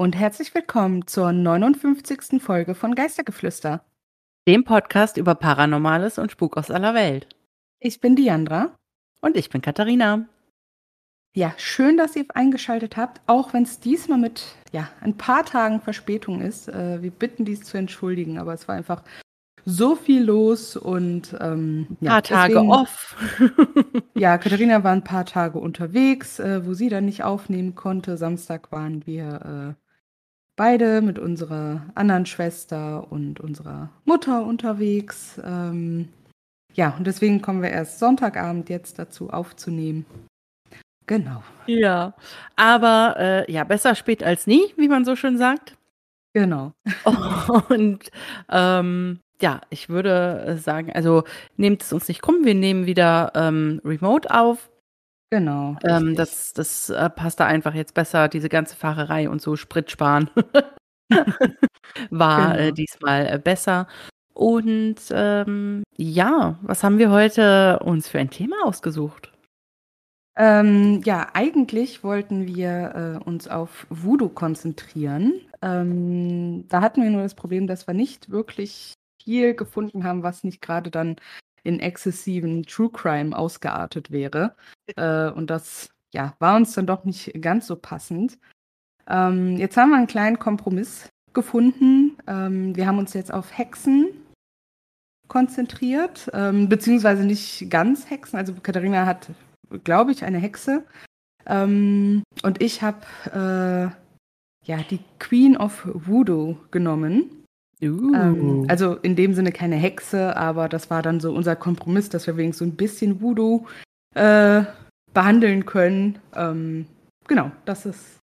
Und herzlich willkommen zur 59. Folge von Geistergeflüster. Dem Podcast über Paranormales und Spuk aus aller Welt. Ich bin Diandra. Und ich bin Katharina. Ja, schön, dass ihr eingeschaltet habt, auch wenn es diesmal mit ja, ein paar Tagen Verspätung ist. Äh, wir bitten dies zu entschuldigen, aber es war einfach so viel los und ähm, ein paar Tage deswegen, off. ja, Katharina war ein paar Tage unterwegs, äh, wo sie dann nicht aufnehmen konnte. Samstag waren wir äh, beide mit unserer anderen Schwester und unserer Mutter unterwegs. Ähm, ja, und deswegen kommen wir erst Sonntagabend jetzt dazu aufzunehmen. Genau. Ja, aber äh, ja, besser spät als nie, wie man so schön sagt. Genau. Und ähm, ja, ich würde sagen, also nehmt es uns nicht krumm, wir nehmen wieder ähm, Remote auf. Genau. Ähm, das das äh, passt da einfach jetzt besser, diese ganze Fahrerei und so Sprit sparen. War äh, genau. äh, diesmal äh, besser. Und ähm, ja, was haben wir heute uns für ein Thema ausgesucht? Ähm, ja, eigentlich wollten wir äh, uns auf Voodoo konzentrieren. Ähm, da hatten wir nur das Problem, dass wir nicht wirklich viel gefunden haben, was nicht gerade dann in exzessiven True Crime ausgeartet wäre. Äh, und das ja, war uns dann doch nicht ganz so passend. Ähm, jetzt haben wir einen kleinen Kompromiss gefunden. Ähm, wir haben uns jetzt auf Hexen konzentriert, ähm, beziehungsweise nicht ganz Hexen. Also Katharina hat, glaube ich, eine Hexe. Ähm, und ich habe äh, ja die Queen of Voodoo genommen. Ähm, also in dem Sinne keine Hexe, aber das war dann so unser Kompromiss, dass wir wenigstens so ein bisschen Voodoo äh, behandeln können. Ähm, genau, das ist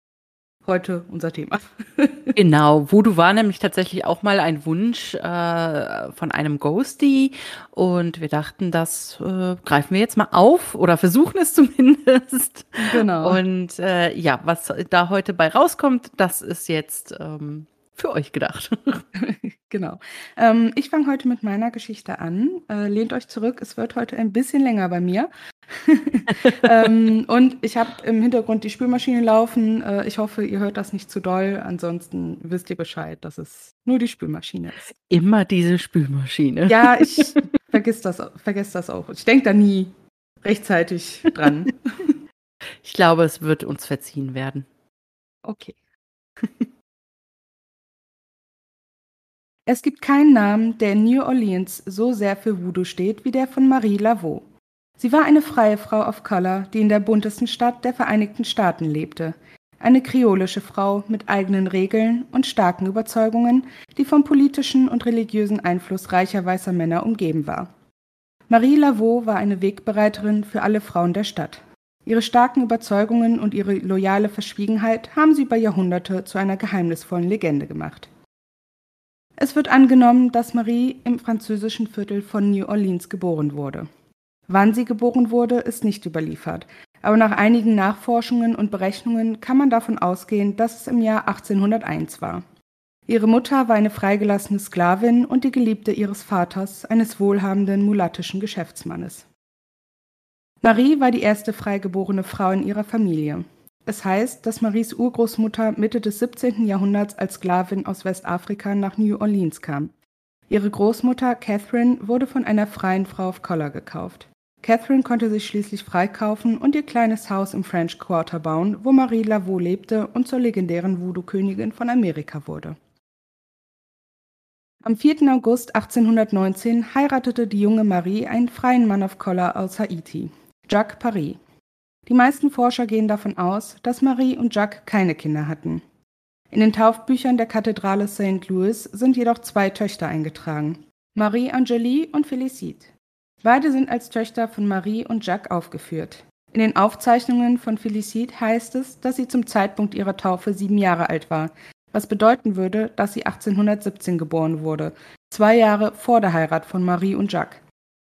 heute unser Thema. genau, Voodoo war nämlich tatsächlich auch mal ein Wunsch äh, von einem Ghosty und wir dachten, das äh, greifen wir jetzt mal auf oder versuchen es zumindest. Genau. Und äh, ja, was da heute bei rauskommt, das ist jetzt ähm, für euch gedacht. genau. Ähm, ich fange heute mit meiner Geschichte an. Äh, lehnt euch zurück, es wird heute ein bisschen länger bei mir. ähm, und ich habe im Hintergrund die Spülmaschine laufen. Äh, ich hoffe, ihr hört das nicht zu doll. Ansonsten wisst ihr Bescheid, dass es nur die Spülmaschine ist. Immer diese Spülmaschine. Ja, ich vergiss das, vergesse das auch. Ich denke da nie rechtzeitig dran. ich glaube, es wird uns verziehen werden. Okay. Es gibt keinen Namen, der in New Orleans so sehr für Voodoo steht wie der von Marie Laveau. Sie war eine freie Frau of Color, die in der buntesten Stadt der Vereinigten Staaten lebte. Eine kreolische Frau mit eigenen Regeln und starken Überzeugungen, die vom politischen und religiösen Einfluss reicher weißer Männer umgeben war. Marie Laveau war eine Wegbereiterin für alle Frauen der Stadt. Ihre starken Überzeugungen und ihre loyale Verschwiegenheit haben sie über Jahrhunderte zu einer geheimnisvollen Legende gemacht. Es wird angenommen, dass Marie im französischen Viertel von New Orleans geboren wurde. Wann sie geboren wurde, ist nicht überliefert, aber nach einigen Nachforschungen und Berechnungen kann man davon ausgehen, dass es im Jahr 1801 war. Ihre Mutter war eine freigelassene Sklavin und die Geliebte ihres Vaters, eines wohlhabenden mulattischen Geschäftsmannes. Marie war die erste freigeborene Frau in ihrer Familie. Es heißt, dass Maries Urgroßmutter Mitte des 17. Jahrhunderts als Sklavin aus Westafrika nach New Orleans kam. Ihre Großmutter Catherine wurde von einer freien Frau of Color gekauft. Catherine konnte sich schließlich freikaufen und ihr kleines Haus im French Quarter bauen, wo Marie Laveau lebte und zur legendären Voodoo-Königin von Amerika wurde. Am 4. August 1819 heiratete die junge Marie einen freien Mann of Color aus Haiti, Jacques Paris. Die meisten Forscher gehen davon aus, dass Marie und Jacques keine Kinder hatten. In den Taufbüchern der Kathedrale St. Louis sind jedoch zwei Töchter eingetragen, Marie Angélie und Félicite. Beide sind als Töchter von Marie und Jacques aufgeführt. In den Aufzeichnungen von Félicite heißt es, dass sie zum Zeitpunkt ihrer Taufe sieben Jahre alt war, was bedeuten würde, dass sie 1817 geboren wurde, zwei Jahre vor der Heirat von Marie und Jacques.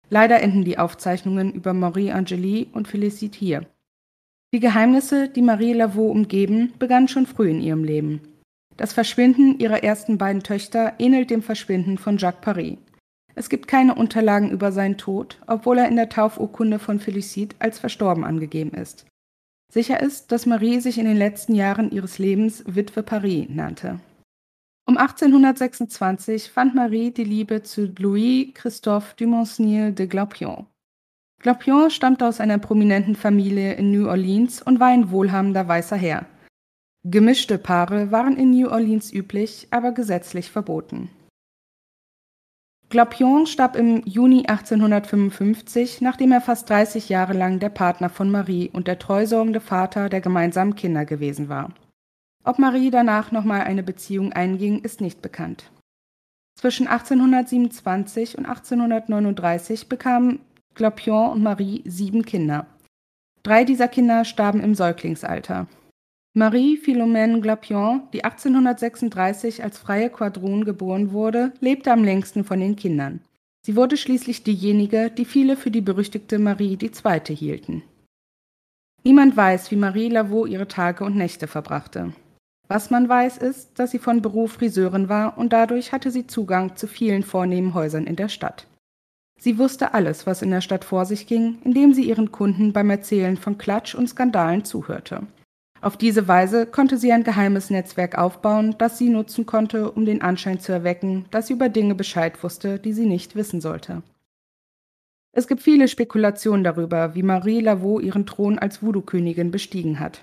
Leider enden die Aufzeichnungen über Marie Angélie und Félicite hier. Die Geheimnisse, die Marie Laveau umgeben, begannen schon früh in ihrem Leben. Das Verschwinden ihrer ersten beiden Töchter ähnelt dem Verschwinden von Jacques Paris. Es gibt keine Unterlagen über seinen Tod, obwohl er in der Taufurkunde von Félicite als verstorben angegeben ist. Sicher ist, dass Marie sich in den letzten Jahren ihres Lebens Witwe Paris nannte. Um 1826 fand Marie die Liebe zu Louis Christophe Dumesnil de Glaupion. Glaupion stammte aus einer prominenten Familie in New Orleans und war ein wohlhabender weißer Herr. Gemischte Paare waren in New Orleans üblich, aber gesetzlich verboten. Glaupion starb im Juni 1855, nachdem er fast 30 Jahre lang der Partner von Marie und der treusorgende Vater der gemeinsamen Kinder gewesen war. Ob Marie danach nochmal eine Beziehung einging, ist nicht bekannt. Zwischen 1827 und 1839 bekamen Glaupion und Marie sieben Kinder. Drei dieser Kinder starben im Säuglingsalter. Marie Philomène Glaupion, die 1836 als freie Quadron geboren wurde, lebte am längsten von den Kindern. Sie wurde schließlich diejenige, die viele für die berüchtigte Marie II. hielten. Niemand weiß, wie Marie Laveau ihre Tage und Nächte verbrachte. Was man weiß, ist, dass sie von Beruf Friseurin war und dadurch hatte sie Zugang zu vielen vornehmen Häusern in der Stadt. Sie wusste alles, was in der Stadt vor sich ging, indem sie ihren Kunden beim Erzählen von Klatsch und Skandalen zuhörte. Auf diese Weise konnte sie ein geheimes Netzwerk aufbauen, das sie nutzen konnte, um den Anschein zu erwecken, dass sie über Dinge Bescheid wusste, die sie nicht wissen sollte. Es gibt viele Spekulationen darüber, wie Marie Laveau ihren Thron als Voodoo-Königin bestiegen hat.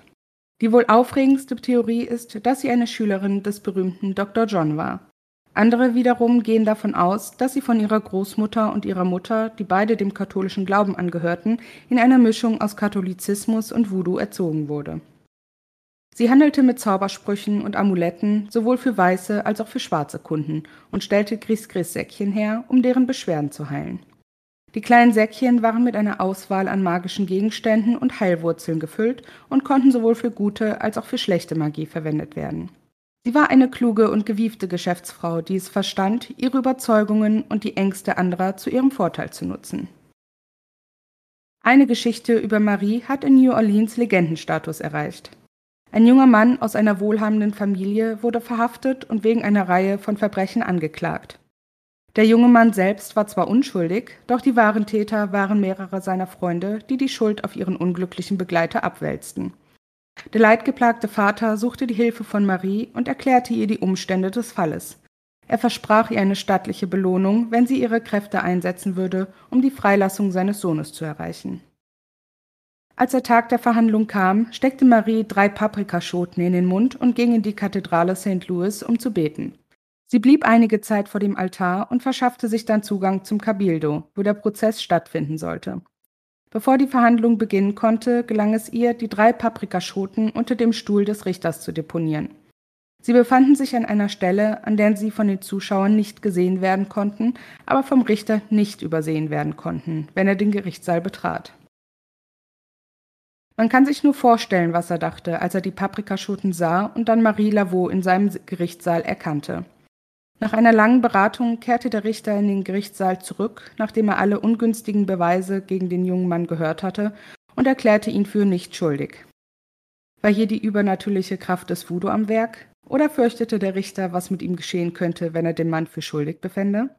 Die wohl aufregendste Theorie ist, dass sie eine Schülerin des berühmten Dr. John war. Andere wiederum gehen davon aus, dass sie von ihrer Großmutter und ihrer Mutter, die beide dem katholischen Glauben angehörten, in einer Mischung aus Katholizismus und Voodoo erzogen wurde. Sie handelte mit Zaubersprüchen und Amuletten sowohl für weiße als auch für schwarze Kunden und stellte Gris-Gris-Säckchen her, um deren Beschwerden zu heilen. Die kleinen Säckchen waren mit einer Auswahl an magischen Gegenständen und Heilwurzeln gefüllt und konnten sowohl für gute als auch für schlechte Magie verwendet werden. Sie war eine kluge und gewiefte Geschäftsfrau, die es verstand, ihre Überzeugungen und die Ängste anderer zu ihrem Vorteil zu nutzen. Eine Geschichte über Marie hat in New Orleans Legendenstatus erreicht. Ein junger Mann aus einer wohlhabenden Familie wurde verhaftet und wegen einer Reihe von Verbrechen angeklagt. Der junge Mann selbst war zwar unschuldig, doch die wahren Täter waren mehrere seiner Freunde, die die Schuld auf ihren unglücklichen Begleiter abwälzten. Der leidgeplagte Vater suchte die Hilfe von Marie und erklärte ihr die Umstände des Falles. Er versprach ihr eine stattliche Belohnung, wenn sie ihre Kräfte einsetzen würde, um die Freilassung seines Sohnes zu erreichen. Als der Tag der Verhandlung kam, steckte Marie drei Paprikaschoten in den Mund und ging in die Kathedrale St. Louis, um zu beten. Sie blieb einige Zeit vor dem Altar und verschaffte sich dann Zugang zum Cabildo, wo der Prozess stattfinden sollte. Bevor die Verhandlung beginnen konnte, gelang es ihr, die drei Paprikaschoten unter dem Stuhl des Richters zu deponieren. Sie befanden sich an einer Stelle, an der sie von den Zuschauern nicht gesehen werden konnten, aber vom Richter nicht übersehen werden konnten, wenn er den Gerichtssaal betrat. Man kann sich nur vorstellen, was er dachte, als er die Paprikaschoten sah und dann Marie Laveau in seinem Gerichtssaal erkannte. Nach einer langen Beratung kehrte der Richter in den Gerichtssaal zurück, nachdem er alle ungünstigen Beweise gegen den jungen Mann gehört hatte, und erklärte ihn für nicht schuldig. War hier die übernatürliche Kraft des Voodoo am Werk? Oder fürchtete der Richter, was mit ihm geschehen könnte, wenn er den Mann für schuldig befände?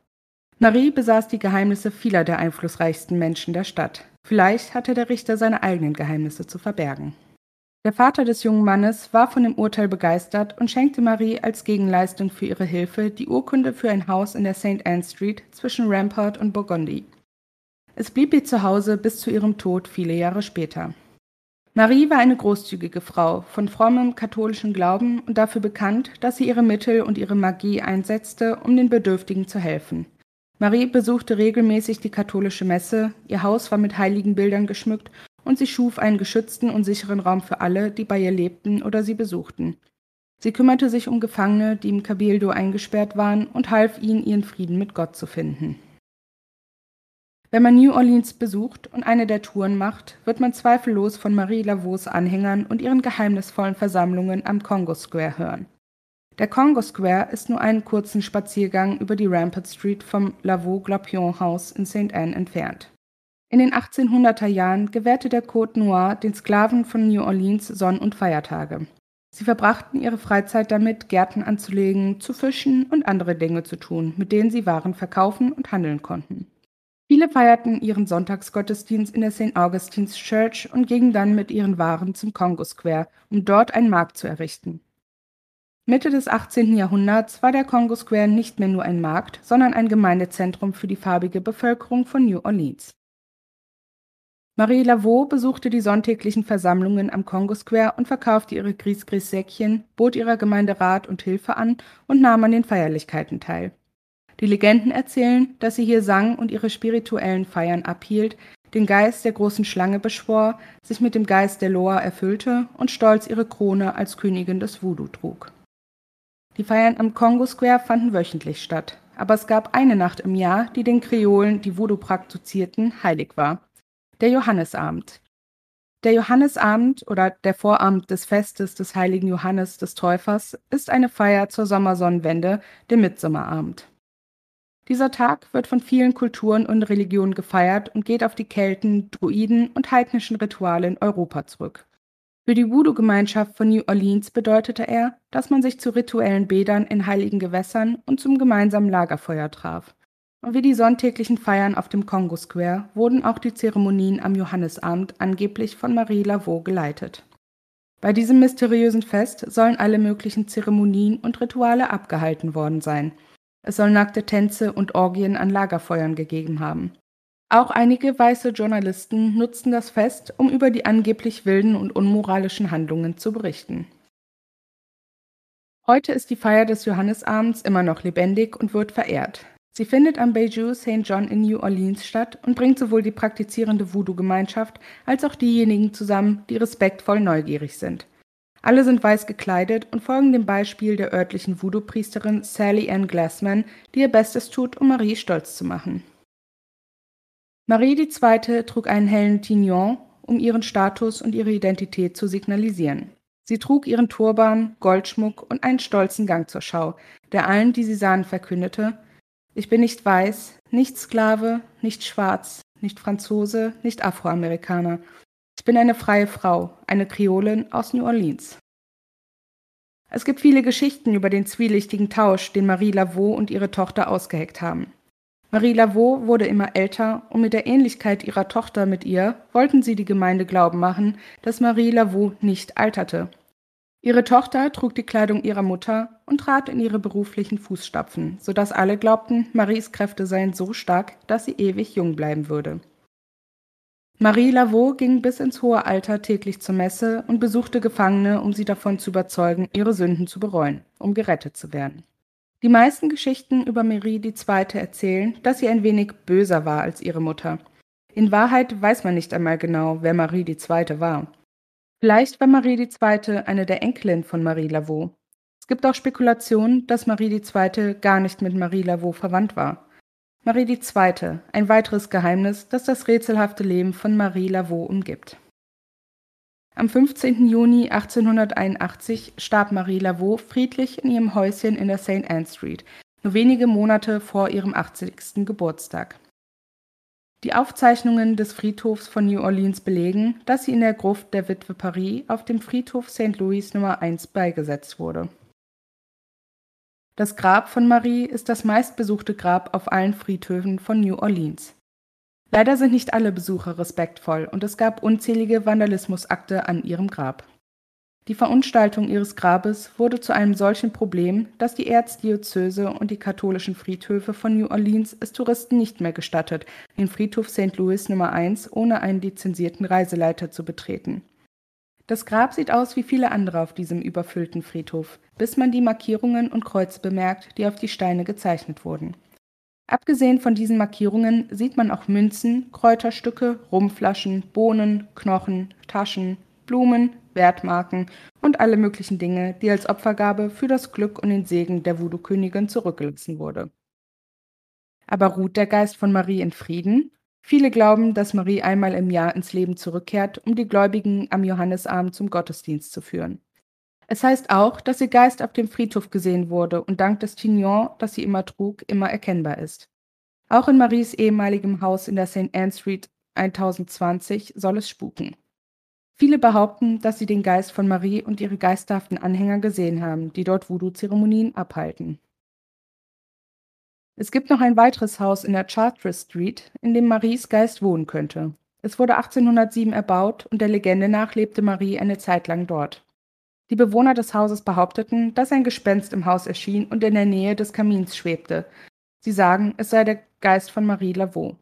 Marie besaß die Geheimnisse vieler der einflussreichsten Menschen der Stadt. Vielleicht hatte der Richter seine eigenen Geheimnisse zu verbergen. Der Vater des jungen Mannes war von dem Urteil begeistert und schenkte Marie als Gegenleistung für ihre Hilfe die Urkunde für ein Haus in der St. Anne Street zwischen Rampart und Burgundy. Es blieb ihr zu Hause bis zu ihrem Tod viele Jahre später. Marie war eine großzügige Frau, von frommem katholischen Glauben und dafür bekannt, dass sie ihre Mittel und ihre Magie einsetzte, um den Bedürftigen zu helfen. Marie besuchte regelmäßig die katholische Messe, ihr Haus war mit heiligen Bildern geschmückt und sie schuf einen geschützten und sicheren Raum für alle, die bei ihr lebten oder sie besuchten. Sie kümmerte sich um Gefangene, die im Cabildo eingesperrt waren, und half ihnen, ihren Frieden mit Gott zu finden. Wenn man New Orleans besucht und eine der Touren macht, wird man zweifellos von Marie Lavaux Anhängern und ihren geheimnisvollen Versammlungen am Congo Square hören. Der Congo Square ist nur einen kurzen Spaziergang über die Rampart Street vom Lavaux Glapion House in St. Anne entfernt. In den 1800er Jahren gewährte der Côte Noir den Sklaven von New Orleans Sonn- und Feiertage. Sie verbrachten ihre Freizeit damit, Gärten anzulegen, zu fischen und andere Dinge zu tun, mit denen sie Waren verkaufen und handeln konnten. Viele feierten ihren Sonntagsgottesdienst in der St. Augustine's Church und gingen dann mit ihren Waren zum Congo Square, um dort einen Markt zu errichten. Mitte des 18. Jahrhunderts war der Congo Square nicht mehr nur ein Markt, sondern ein Gemeindezentrum für die farbige Bevölkerung von New Orleans. Marie Laveau besuchte die sonntäglichen Versammlungen am Congo Square und verkaufte ihre Gris-Gris-Säckchen, bot ihrer Gemeinde Rat und Hilfe an und nahm an den Feierlichkeiten teil. Die Legenden erzählen, dass sie hier sang und ihre spirituellen Feiern abhielt, den Geist der großen Schlange beschwor, sich mit dem Geist der Loa erfüllte und stolz ihre Krone als Königin des Voodoo trug. Die Feiern am Congo Square fanden wöchentlich statt, aber es gab eine Nacht im Jahr, die den Kreolen, die Voodoo praktizierten, heilig war. Der Johannesabend. Der Johannesabend oder der Vorabend des Festes des heiligen Johannes des Täufers ist eine Feier zur Sommersonnenwende, dem Mitsommerabend. Dieser Tag wird von vielen Kulturen und Religionen gefeiert und geht auf die Kelten, Druiden und heidnischen Rituale in Europa zurück. Für die Voodoo-Gemeinschaft von New Orleans bedeutete er, dass man sich zu rituellen Bädern in heiligen Gewässern und zum gemeinsamen Lagerfeuer traf. Wie die sonntäglichen Feiern auf dem Congo Square wurden auch die Zeremonien am Johannesabend angeblich von Marie Laveau geleitet. Bei diesem mysteriösen Fest sollen alle möglichen Zeremonien und Rituale abgehalten worden sein. Es soll nackte Tänze und Orgien an Lagerfeuern gegeben haben. Auch einige weiße Journalisten nutzten das Fest, um über die angeblich wilden und unmoralischen Handlungen zu berichten. Heute ist die Feier des Johannesabends immer noch lebendig und wird verehrt. Sie findet am Bayou St. John in New Orleans statt und bringt sowohl die praktizierende Voodoo-Gemeinschaft als auch diejenigen zusammen, die respektvoll neugierig sind. Alle sind weiß gekleidet und folgen dem Beispiel der örtlichen Voodoo-Priesterin Sally Ann Glassman, die ihr Bestes tut, um Marie stolz zu machen. Marie II. trug einen hellen Tignon, um ihren Status und ihre Identität zu signalisieren. Sie trug ihren Turban, Goldschmuck und einen stolzen Gang zur Schau, der allen, die sie sahen, verkündete: Ich bin nicht weiß, nicht Sklave, nicht schwarz, nicht Franzose, nicht Afroamerikaner. Ich bin eine freie Frau, eine Kreolin aus New Orleans. Es gibt viele Geschichten über den zwielichtigen Tausch, den Marie Laveau und ihre Tochter ausgeheckt haben. Marie Laveau wurde immer älter und mit der Ähnlichkeit ihrer Tochter mit ihr wollten sie die Gemeinde glauben machen, dass Marie Laveau nicht alterte. Ihre Tochter trug die Kleidung ihrer Mutter und trat in ihre beruflichen Fußstapfen, sodass alle glaubten, Maries Kräfte seien so stark, dass sie ewig jung bleiben würde. Marie Laveau ging bis ins hohe Alter täglich zur Messe und besuchte Gefangene, um sie davon zu überzeugen, ihre Sünden zu bereuen, um gerettet zu werden. Die meisten Geschichten über Marie II. erzählen, dass sie ein wenig böser war als ihre Mutter. In Wahrheit weiß man nicht einmal genau, wer Marie II. war. Vielleicht war Marie II. eine der Enkelinnen von Marie Laveau. Es gibt auch Spekulationen, dass Marie II. gar nicht mit Marie Laveau verwandt war. Marie II., ein weiteres Geheimnis, das das rätselhafte Leben von Marie Laveau umgibt. Am 15. Juni 1881 starb Marie Laveau friedlich in ihrem Häuschen in der St. Anne Street, nur wenige Monate vor ihrem 80. Geburtstag. Die Aufzeichnungen des Friedhofs von New Orleans belegen, dass sie in der Gruft der Witwe Paris auf dem Friedhof St. Louis Nummer 1 beigesetzt wurde. Das Grab von Marie ist das meistbesuchte Grab auf allen Friedhöfen von New Orleans. Leider sind nicht alle Besucher respektvoll und es gab unzählige Vandalismusakte an ihrem Grab. Die Verunstaltung ihres Grabes wurde zu einem solchen Problem, dass die Erzdiözese und die katholischen Friedhöfe von New Orleans es Touristen nicht mehr gestattet, den Friedhof St. Louis Nummer 1 ohne einen lizenzierten Reiseleiter zu betreten. Das Grab sieht aus wie viele andere auf diesem überfüllten Friedhof, bis man die Markierungen und Kreuze bemerkt, die auf die Steine gezeichnet wurden. Abgesehen von diesen Markierungen sieht man auch Münzen, Kräuterstücke, Rumflaschen, Bohnen, Knochen, Taschen, Blumen, Wertmarken und alle möglichen Dinge, die als Opfergabe für das Glück und den Segen der Voodoo-Königin zurückgelassen wurde. Aber ruht der Geist von Marie in Frieden? Viele glauben, dass Marie einmal im Jahr ins Leben zurückkehrt, um die Gläubigen am Johannesabend zum Gottesdienst zu führen. Es heißt auch, dass ihr Geist auf dem Friedhof gesehen wurde und dank des Tignon, das sie immer trug, immer erkennbar ist. Auch in Maries ehemaligem Haus in der St. Anne Street 1020 soll es spuken. Viele behaupten, dass sie den Geist von Marie und ihre geisterhaften Anhänger gesehen haben, die dort Voodoo-Zeremonien abhalten. Es gibt noch ein weiteres Haus in der Chartres Street, in dem Maries Geist wohnen könnte. Es wurde 1807 erbaut und der Legende nach lebte Marie eine Zeit lang dort. Die Bewohner des Hauses behaupteten, dass ein Gespenst im Haus erschien und in der Nähe des Kamins schwebte. Sie sagen, es sei der Geist von Marie Laveau.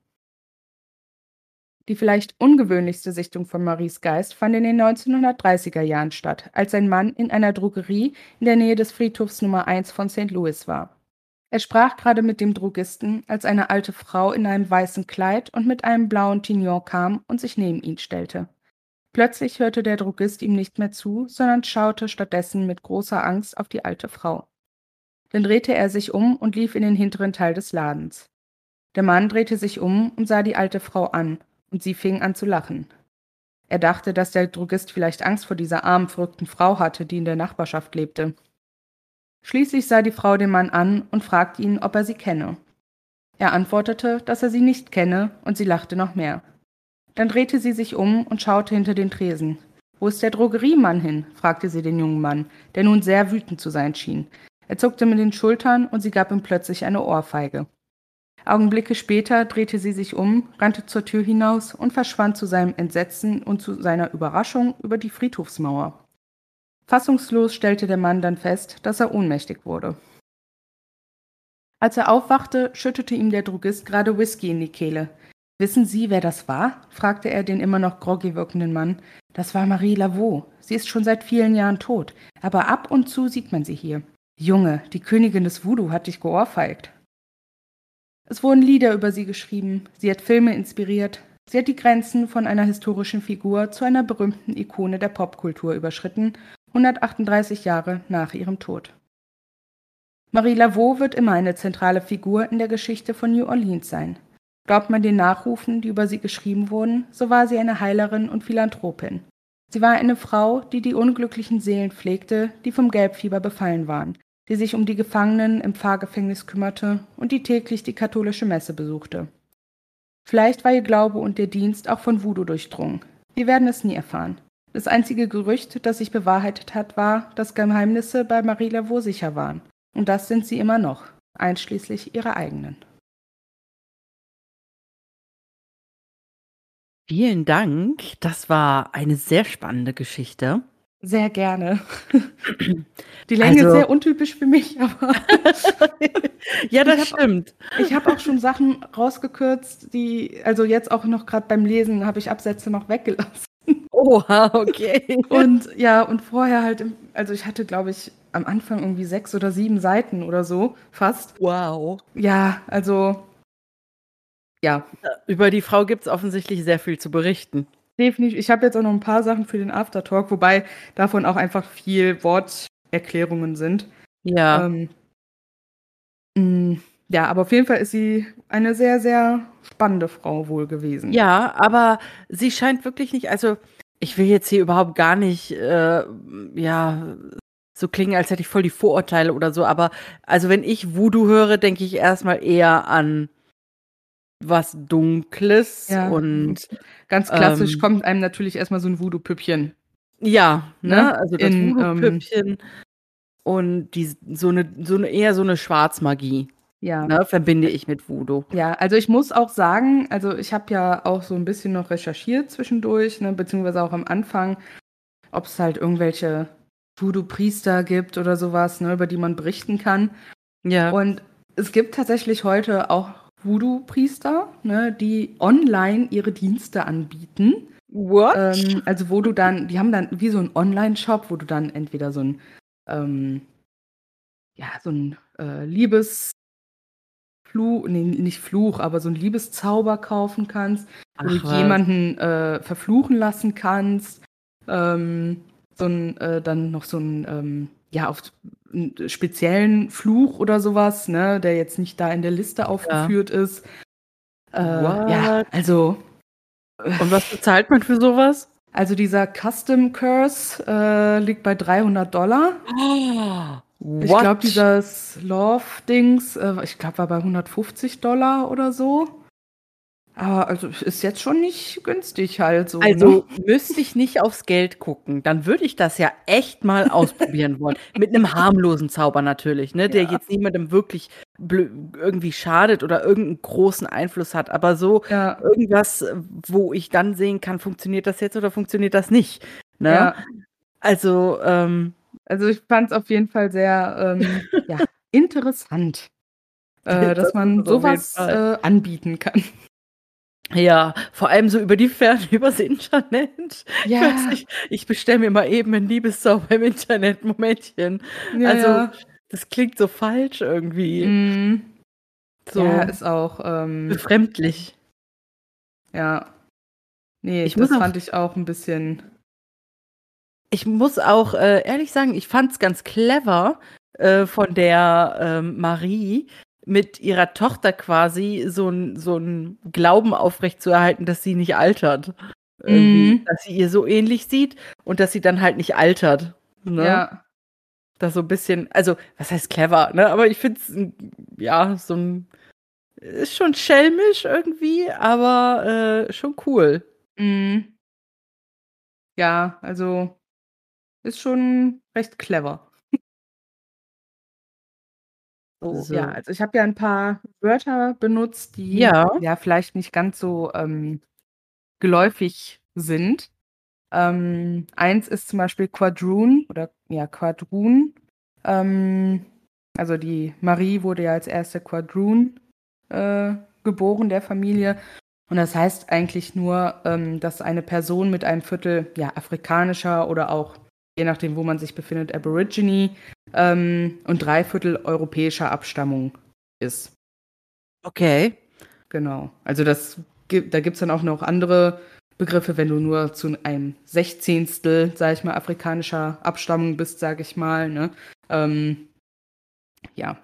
Die vielleicht ungewöhnlichste Sichtung von Maries Geist fand in den 1930er Jahren statt, als ein Mann in einer Drogerie in der Nähe des Friedhofs Nummer 1 von St. Louis war. Er sprach gerade mit dem Drogisten, als eine alte Frau in einem weißen Kleid und mit einem blauen Tignon kam und sich neben ihn stellte. Plötzlich hörte der Drogist ihm nicht mehr zu, sondern schaute stattdessen mit großer Angst auf die alte Frau. Dann drehte er sich um und lief in den hinteren Teil des Ladens. Der Mann drehte sich um und sah die alte Frau an, und sie fing an zu lachen. Er dachte, dass der Drogist vielleicht Angst vor dieser armen, verrückten Frau hatte, die in der Nachbarschaft lebte. Schließlich sah die Frau den Mann an und fragte ihn, ob er sie kenne. Er antwortete, dass er sie nicht kenne, und sie lachte noch mehr. Dann drehte sie sich um und schaute hinter den Tresen. Wo ist der Drogeriemann hin? fragte sie den jungen Mann, der nun sehr wütend zu sein schien. Er zuckte mit den Schultern und sie gab ihm plötzlich eine Ohrfeige. Augenblicke später drehte sie sich um, rannte zur Tür hinaus und verschwand zu seinem Entsetzen und zu seiner Überraschung über die Friedhofsmauer. Fassungslos stellte der Mann dann fest, dass er ohnmächtig wurde. Als er aufwachte, schüttete ihm der Drogist gerade Whisky in die Kehle. Wissen Sie, wer das war? fragte er den immer noch groggy wirkenden Mann. Das war Marie Laveau. Sie ist schon seit vielen Jahren tot, aber ab und zu sieht man sie hier. Junge, die Königin des Voodoo hat dich geohrfeigt. Es wurden Lieder über sie geschrieben, sie hat Filme inspiriert, sie hat die Grenzen von einer historischen Figur zu einer berühmten Ikone der Popkultur überschritten 138 Jahre nach ihrem Tod. Marie Laveau wird immer eine zentrale Figur in der Geschichte von New Orleans sein. Glaubt man den Nachrufen, die über sie geschrieben wurden, so war sie eine Heilerin und Philanthropin. Sie war eine Frau, die die unglücklichen Seelen pflegte, die vom Gelbfieber befallen waren, die sich um die Gefangenen im Pfarrgefängnis kümmerte und die täglich die katholische Messe besuchte. Vielleicht war ihr Glaube und ihr Dienst auch von Voodoo durchdrungen. Wir werden es nie erfahren. Das einzige Gerücht, das sich bewahrheitet hat, war, dass Geheimnisse bei Marie Laveau sicher waren. Und das sind sie immer noch, einschließlich ihrer eigenen. Vielen Dank. Das war eine sehr spannende Geschichte. Sehr gerne. Die Länge also, ist sehr untypisch für mich, aber. ja, das stimmt. Ich habe auch schon Sachen rausgekürzt, die, also jetzt auch noch gerade beim Lesen, habe ich Absätze noch weggelassen. Oha, okay. und ja, und vorher halt, also ich hatte, glaube ich, am Anfang irgendwie sechs oder sieben Seiten oder so, fast. Wow. Ja, also, ja. Über die Frau gibt es offensichtlich sehr viel zu berichten. Definitiv. Ich habe jetzt auch noch ein paar Sachen für den Aftertalk, wobei davon auch einfach viel Worterklärungen sind. Ja. Ähm, mh, ja, aber auf jeden Fall ist sie eine sehr, sehr spannende Frau wohl gewesen. Ja, aber sie scheint wirklich nicht, also ich will jetzt hier überhaupt gar nicht, äh, ja, so klingen, als hätte ich voll die Vorurteile oder so, aber also wenn ich Voodoo höre, denke ich erstmal eher an was Dunkles ja. und ganz klassisch ähm, kommt einem natürlich erstmal so ein Voodoo-Püppchen. Ja, ne? ne? Also das Voodoo-Püppchen ähm, und die so eine, so eine eher so eine Schwarzmagie. Ja. Ne, verbinde ich mit Voodoo. Ja, also ich muss auch sagen, also ich habe ja auch so ein bisschen noch recherchiert zwischendurch, ne, beziehungsweise auch am Anfang, ob es halt irgendwelche Voodoo-Priester gibt oder sowas, ne, über die man berichten kann. Ja. Und es gibt tatsächlich heute auch Voodoo-Priester, ne, die online ihre Dienste anbieten. What? Ähm, also wo du dann, die haben dann wie so einen Online-Shop, wo du dann entweder so ein, ähm, ja, so ein äh, Liebes Fluch, nee, nicht Fluch, aber so ein Liebeszauber kaufen kannst, wo Ach, du jemanden äh, verfluchen lassen kannst. Ähm, so ein, äh, dann noch so ein, ähm, ja, auf einen speziellen Fluch oder sowas, ne, der jetzt nicht da in der Liste aufgeführt ja. ist. Äh, ja, also. Und was bezahlt man für sowas? Also dieser Custom Curse äh, liegt bei 300 Dollar. Oh. What? Ich glaube, dieses Love-Dings, äh, ich glaube, war bei 150 Dollar oder so. Aber also ist jetzt schon nicht günstig halt so. Also ne? müsste ich nicht aufs Geld gucken, dann würde ich das ja echt mal ausprobieren wollen. Mit einem harmlosen Zauber natürlich, ne, der Ja. jetzt niemandem wirklich irgendwie schadet oder irgendeinen großen Einfluss hat. Aber so Ja. irgendwas, wo ich dann sehen kann, funktioniert das jetzt oder funktioniert das nicht, ne? Ja. Also, ähm Also ich fand es auf jeden Fall sehr, ähm, ja, interessant, äh, Das dass ist man sowas äh, anbieten kann. Ja, vor allem so über die Ferne, übers Internet. Ich Ja. weiß nicht, ich bestelle mir mal eben 'n Liebeszauber im Internet, Momentchen. Ja, Also, ja. das klingt so falsch irgendwie. Mhm. So Ja, ist auch, ähm befremdlich. Ja. Ne, Ich das muss auch fand ich auch 'n bisschen Ich muss auch, äh, ehrlich sagen, ich fand's ganz clever, äh, von der, ähm, Marie mit ihrer Tochter quasi so 'n so 'n Glauben aufrechtzuerhalten, dass sie nicht altert. Mhm. dass sie ihr so ähnlich sieht und dass sie dann halt nicht altert, ne? Ja. Das so 'n bisschen also, was heißt clever, ne? Aber ich finde es ja, so 'n ist schon schelmisch irgendwie, aber, äh, schon cool. Mhm. Ja, also ist schon recht clever. So, ja, So. also ich habe ja 'n paar Wörter benutzt, die Ja. ja vielleicht nicht ganz so, ähm, geläufig sind. Ähm, eins ist zum Beispiel Quadroon oder ja, Quadroon. Ähm, also die Marie wurde ja als erste Quadroon, äh, geboren der Familie. Und das heißt eigentlich nur, ähm, dass eine Person mit einem Viertel, ja, afrikanischer oder auch, je nachdem, wo man sich befindet, Aborigine, ähm, und 3/4 europäischer Abstammung ist. Okay. Genau. Also das gibt da gibt's dann auch noch andere Begriffe, wenn du nur zu einem 1/16, sage ich mal, afrikanischer Abstammung bist, sage ich mal, ne? Ähm, ja.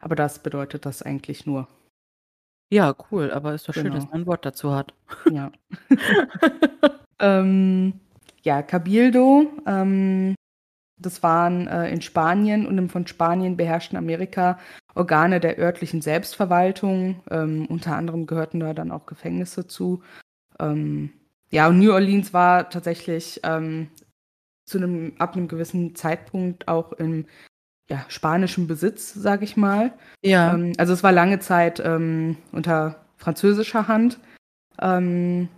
Aber das bedeutet das eigentlich nur. Ja, cool, aber ist doch schön, dass Genau. man 'n Wort dazu hat. Ja. Ähm, ja, Cabildo, ähm, das waren, äh, in Spanien und im von Spanien beherrschten Amerika Organe der örtlichen Selbstverwaltung. Ähm, unter anderem gehörten da dann auch Gefängnisse zu. Ähm, ja, und New Orleans war tatsächlich, ähm, zu 'nem ab 'nem gewissen Zeitpunkt auch im, ja, spanischen Besitz, sage ich mal. Ja. Ähm, also es war lange Zeit, ähm, unter französischer Hand. Ähm,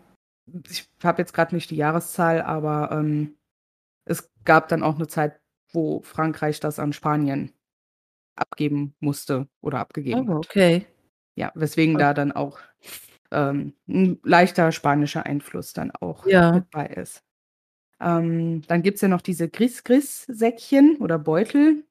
ich habe jetzt grad nicht die Jahreszahl, aber, ähm, es gab dann auch 'ne Zeit, wo Frankreich das an Spanien abgeben musste oder abgegeben Oh, hat. okay. Ja, weswegen O da dann auch, ähm, 'n leichter spanischer Einfluss dann auch Ja. mit bei ist. Ähm, dann gibt's ja noch diese Gris-Gris-Säckchen oder Beutel,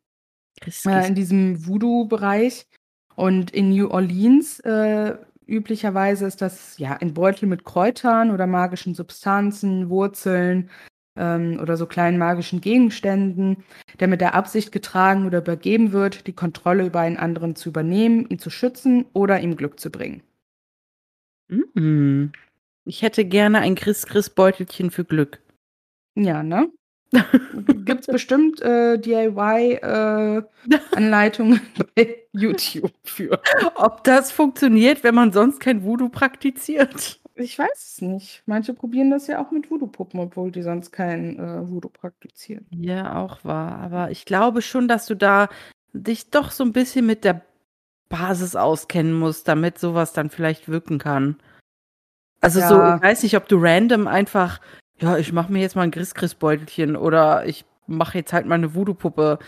Gris, äh, Gris. in diesem Voodoo-Bereich. Und in New Orleans, äh, üblicherweise ist das, ja, ein Beutel mit Kräutern oder magischen Substanzen, Wurzeln, ähm, oder so kleinen magischen Gegenständen, der mit der Absicht getragen oder übergeben wird, die Kontrolle über einen anderen zu übernehmen, ihn zu schützen oder ihm Glück zu bringen. Mhm. Ich hätte gerne ein Gris-Gris-Beutelchen für Glück. Ja, ne? Gibt's bestimmt, äh, DIY, äh, bei YouTube für. Ob das funktioniert, wenn man sonst kein Voodoo praktiziert? Ich weiß es nicht. Manche probieren das ja auch mit Voodoo-Puppen, obwohl die sonst kein, äh, Voodoo praktizieren. Ja, auch wahr. Aber ich glaube schon, dass du da dich doch so 'n bisschen mit der Basis auskennen musst, damit so was dann vielleicht wirken kann. Also, so Ja. ich weiß nicht, ob du random einfach: „Ja, ich mache mir jetzt mal 'n Gris-Gris-Beutelchen“ oder „Ich mache jetzt halt mal 'ne Voodoo-Puppe.“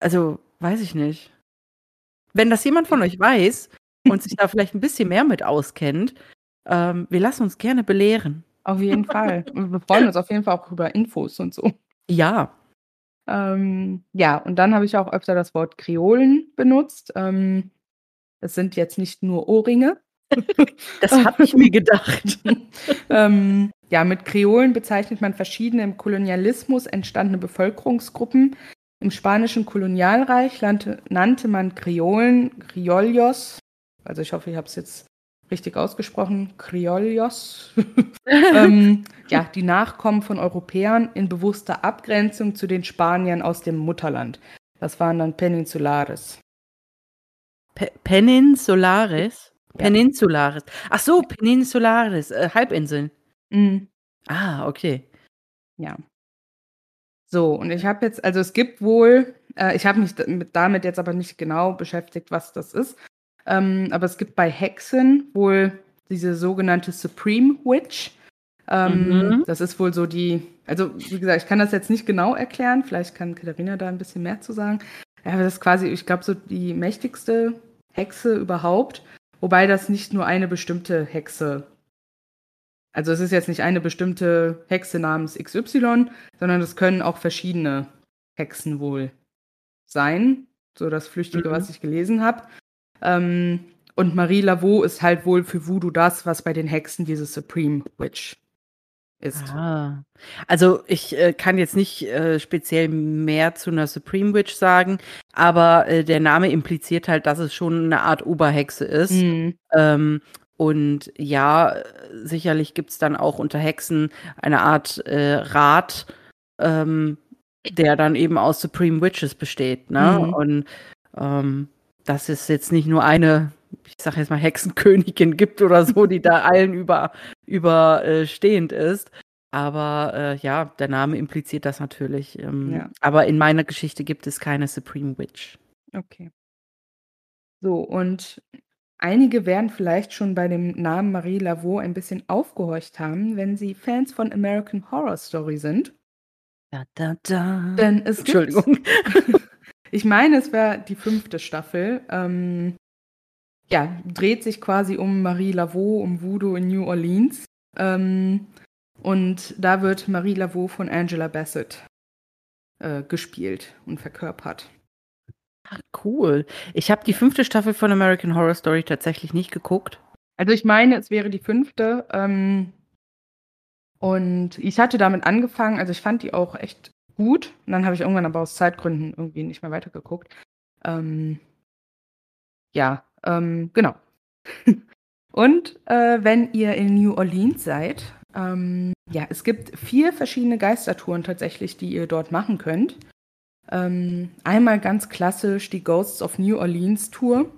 Also, weiß ich nicht. Wenn das jemand von euch weiß und sich da vielleicht 'n bisschen mehr mit auskennt, ähm, wir lassen uns gerne belehren. Auf jeden Fall. Wir freuen uns auf jeden Fall auch über Infos und so. Ja. Ähm, ja, und dann habe ich auch öfter das Wort Kreolen benutzt. Ähm, es sind jetzt nicht nur Ohrringe. Das habe ich mir gedacht. Ähm, ja, mit Kreolen bezeichnet man verschiedene im Kolonialismus entstandene Bevölkerungsgruppen. Im spanischen Kolonialreich nannte nannte man Kreolen Criollos. Also, ich hoffe, ich habe es jetzt richtig ausgesprochen, Criollos. Ähm, ja, die Nachkommen von Europäern in bewusster Abgrenzung zu den Spaniern aus dem Mutterland. Das waren dann Peninsulares. Pe Peninsulares? Peninsularis. Ach so, Peninsularis, äh, Halbinseln. Mhm. Ah, okay. Ja. So, und ich habe jetzt, also es gibt wohl, äh, ich habe mich damit jetzt aber nicht genau beschäftigt, was das ist. Ähm, aber es gibt bei Hexen wohl diese sogenannte Supreme Witch. Ähm, mhm. Das ist wohl so die, also wie gesagt, ich kann das jetzt nicht genau erklären, vielleicht kann Katharina da ein bisschen mehr zu sagen. Ja, aber das ist quasi, ich glaube, so die mächtigste Hexe überhaupt, wobei das nicht nur eine bestimmte Hexe also es ist jetzt nicht eine bestimmte Hexe namens XY, sondern es können auch verschiedene Hexen wohl sein. So das Flüchtige, mhm. was ich gelesen habe. Ähm, und Marie Laveau ist halt wohl für Voodoo das, was bei den Hexen diese Supreme Witch ist. Ah. Also ich äh, kann jetzt nicht äh, speziell mehr zu einer Supreme Witch sagen, aber äh, der Name impliziert halt, dass es schon eine Art Oberhexe ist. Mhm. Ähm, und ja, sicherlich gibt es dann auch unter Hexen eine Art äh, Rat, ähm, der dann eben aus Supreme Witches besteht. Ne? Mhm. Und ähm, dass es jetzt nicht nur eine, ich sag jetzt mal, Hexenkönigin gibt oder so, die da allen über, überstehend äh, ist. Aber äh, ja, der Name impliziert das natürlich. Ähm, ja. Aber in meiner Geschichte gibt es keine Supreme Witch. Okay. So, und Einige werden vielleicht schon bei dem Namen Marie Laveau ein bisschen aufgehorcht haben, wenn sie Fans von American Horror Story sind. Da, da, da. Denn es Entschuldigung. ich meine, es wäre die fünfte Staffel. Ähm, ja, dreht sich quasi um Marie Laveau, um Voodoo in New Orleans. Ähm, und da wird Marie Laveau von Angela Bassett äh, gespielt und verkörpert. Ach, cool. Ich habe die fünfte Staffel von American Horror Story tatsächlich nicht geguckt. Also ich meine, es wäre die fünfte. Ähm, und ich hatte damit angefangen, also ich fand die auch echt gut. Und dann habe ich irgendwann aber aus Zeitgründen irgendwie nicht mehr weitergeguckt. Ähm, ja, ähm, genau. und äh, wenn ihr in New Orleans seid, ähm, ja, es gibt vier verschiedene Geistertouren tatsächlich, die ihr dort machen könnt. Ähm, einmal ganz klassisch die Ghosts of New Orleans Tour.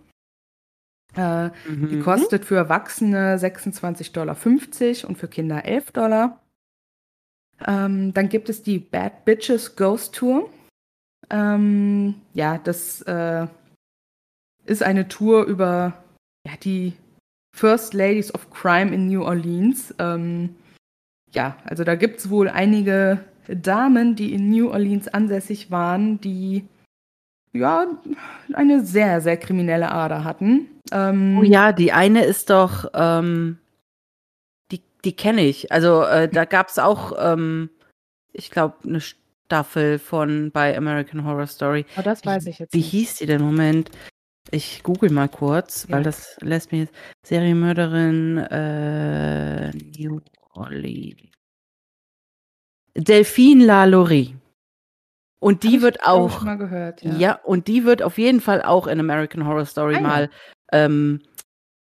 Äh, mhm. Die kostet für Erwachsene 26,50 Dollar und für Kinder 11 Dollar. Ähm, dann gibt es die Bad Bitches Ghost Tour. Ähm, ja, das äh, ist eine Tour über ja, die First Ladies of Crime in New Orleans. Ähm, ja, also da gibt es wohl einige Damen, die in New Orleans ansässig waren, die ja eine sehr, sehr kriminelle Ader hatten. Ähm, oh ja, die eine ist doch, ähm, die, kenne ich. Also äh, da gab es auch, ähm, ich glaube, eine Staffel von bei American Horror Story. Oh, das weiß ich jetzt. Wie nicht. hieß die denn? Moment. Ich google mal kurz, ja. weil das lässt mich jetzt. Serienmörderin äh, New Orleans. Delphine Lalaurie. Und die Hab wird auch. Mal gehört, ja. ja. und die wird auf jeden Fall auch in American Horror Story ah, mal ähm,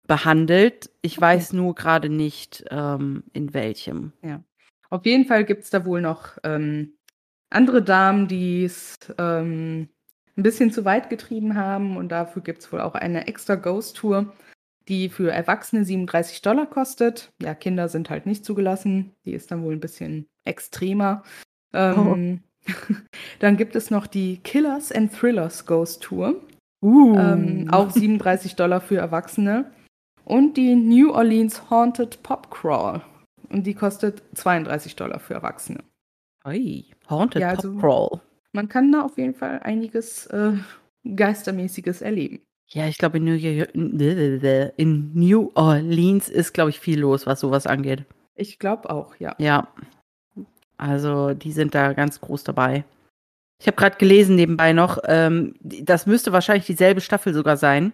behandelt. Ich okay. weiß nur gerade nicht, ähm, in welchem. Ja. Auf jeden Fall gibt es da wohl noch ähm, andere Damen, die es ähm, ein bisschen zu weit getrieben haben. Und dafür gibt es wohl auch eine extra Ghost Tour, die für Erwachsene 37 Dollar kostet. Ja, Kinder sind halt nicht zugelassen. Die ist dann wohl ein bisschen extremer. Ähm, oh. dann gibt es noch die Killers and Thrillers Ghost Tour. Uh. Ähm, auch 37 Dollar für Erwachsene. Und die New Orleans Haunted Pop Crawl. Und die kostet 32 Dollar für Erwachsene. Oi, Haunted ja, also, Pop Crawl. Man kann da auf jeden Fall einiges äh, Geistermäßiges erleben. Ja, ich glaube, in New, in New Orleans ist, glaube ich, viel los, was sowas angeht. Ich glaube auch, ja. Ja. Also, die sind da ganz groß dabei. Ich habe gerade gelesen nebenbei noch, ähm, das müsste wahrscheinlich dieselbe Staffel sogar sein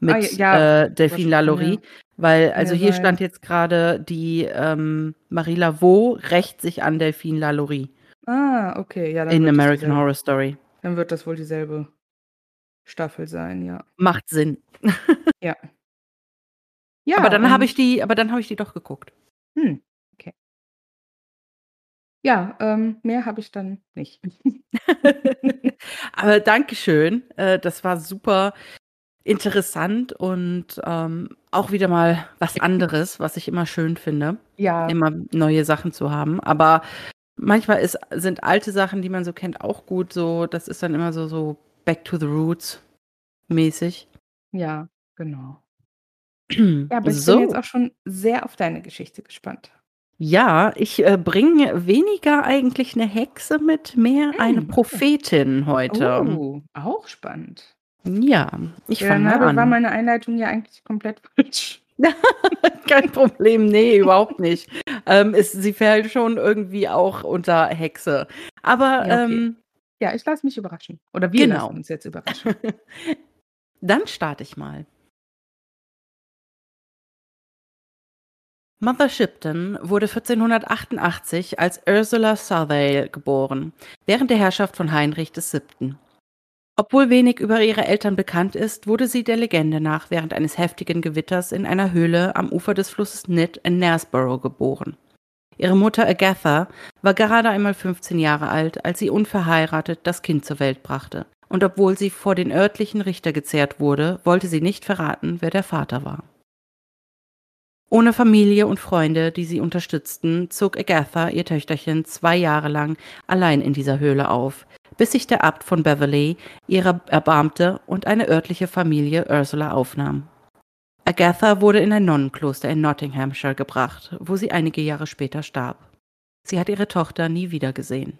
mit ah, ja, äh, Delphine Lalaurie, ja. weil also ja, hier weil... stand jetzt gerade die ähm, Marie Laveau rächt sich an Delphine Lalaurie. Ah, okay, ja. in American Horror Story. Dann wird das wohl dieselbe Staffel sein, ja. Macht Sinn. ja. Ja. Aber dann habe ich die, aber dann habe ich die doch geguckt. Hm. Ja, ähm, mehr habe ich dann nicht. Aber Dankeschön. Äh, das war super interessant und ähm, auch wieder mal was anderes, was ich immer schön finde. Ja. Immer neue Sachen zu haben. Aber manchmal ist, sind alte Sachen, die man so kennt, auch gut. So, das ist dann immer so, so Back to the Roots mäßig. Ja, genau. Ja, aber ich bin jetzt So. auch schon sehr auf deine Geschichte gespannt. Ja, ich äh, bringe weniger eigentlich eine Hexe mit, mehr eine Hm. Prophetin heute. Oh, auch spannend. Ja, ich Ja, fange habe war an. meine Einleitung ja eigentlich komplett falsch. Kein Problem, ne, überhaupt nicht. Ähm, es sie fällt schon irgendwie auch unter Hexe. Aber, Ja, okay. ähm Ja, ich lasse mich überraschen. Oder wir lassen genau. uns jetzt überraschen. Dann starte ich mal. Mother Shipton wurde 1488 als Ursula Southdale geboren, während der Herrschaft von Heinrich VII. Obwohl wenig über ihre Eltern bekannt ist, wurde sie der Legende nach während eines heftigen Gewitters in einer Höhle am Ufer des Flusses Nidd in Knaresborough geboren. Ihre Mutter Agatha war gerade einmal 15 Jahre alt, als sie unverheiratet das Kind zur Welt brachte. Und obwohl sie vor den örtlichen Richter gezerrt wurde, wollte sie nicht verraten, wer der Vater war. Ohne Familie und Freunde, die sie unterstützten, zog Agatha ihr Töchterchen zwei Jahre lang allein in dieser Höhle auf, bis sich der Abt von Beverley ihrer erbarmte und eine örtliche Familie Ursula aufnahm. Agatha wurde in ein Nonnenkloster in Nottinghamshire gebracht, wo sie einige Jahre später starb. Sie hat ihre Tochter nie wiedergesehen.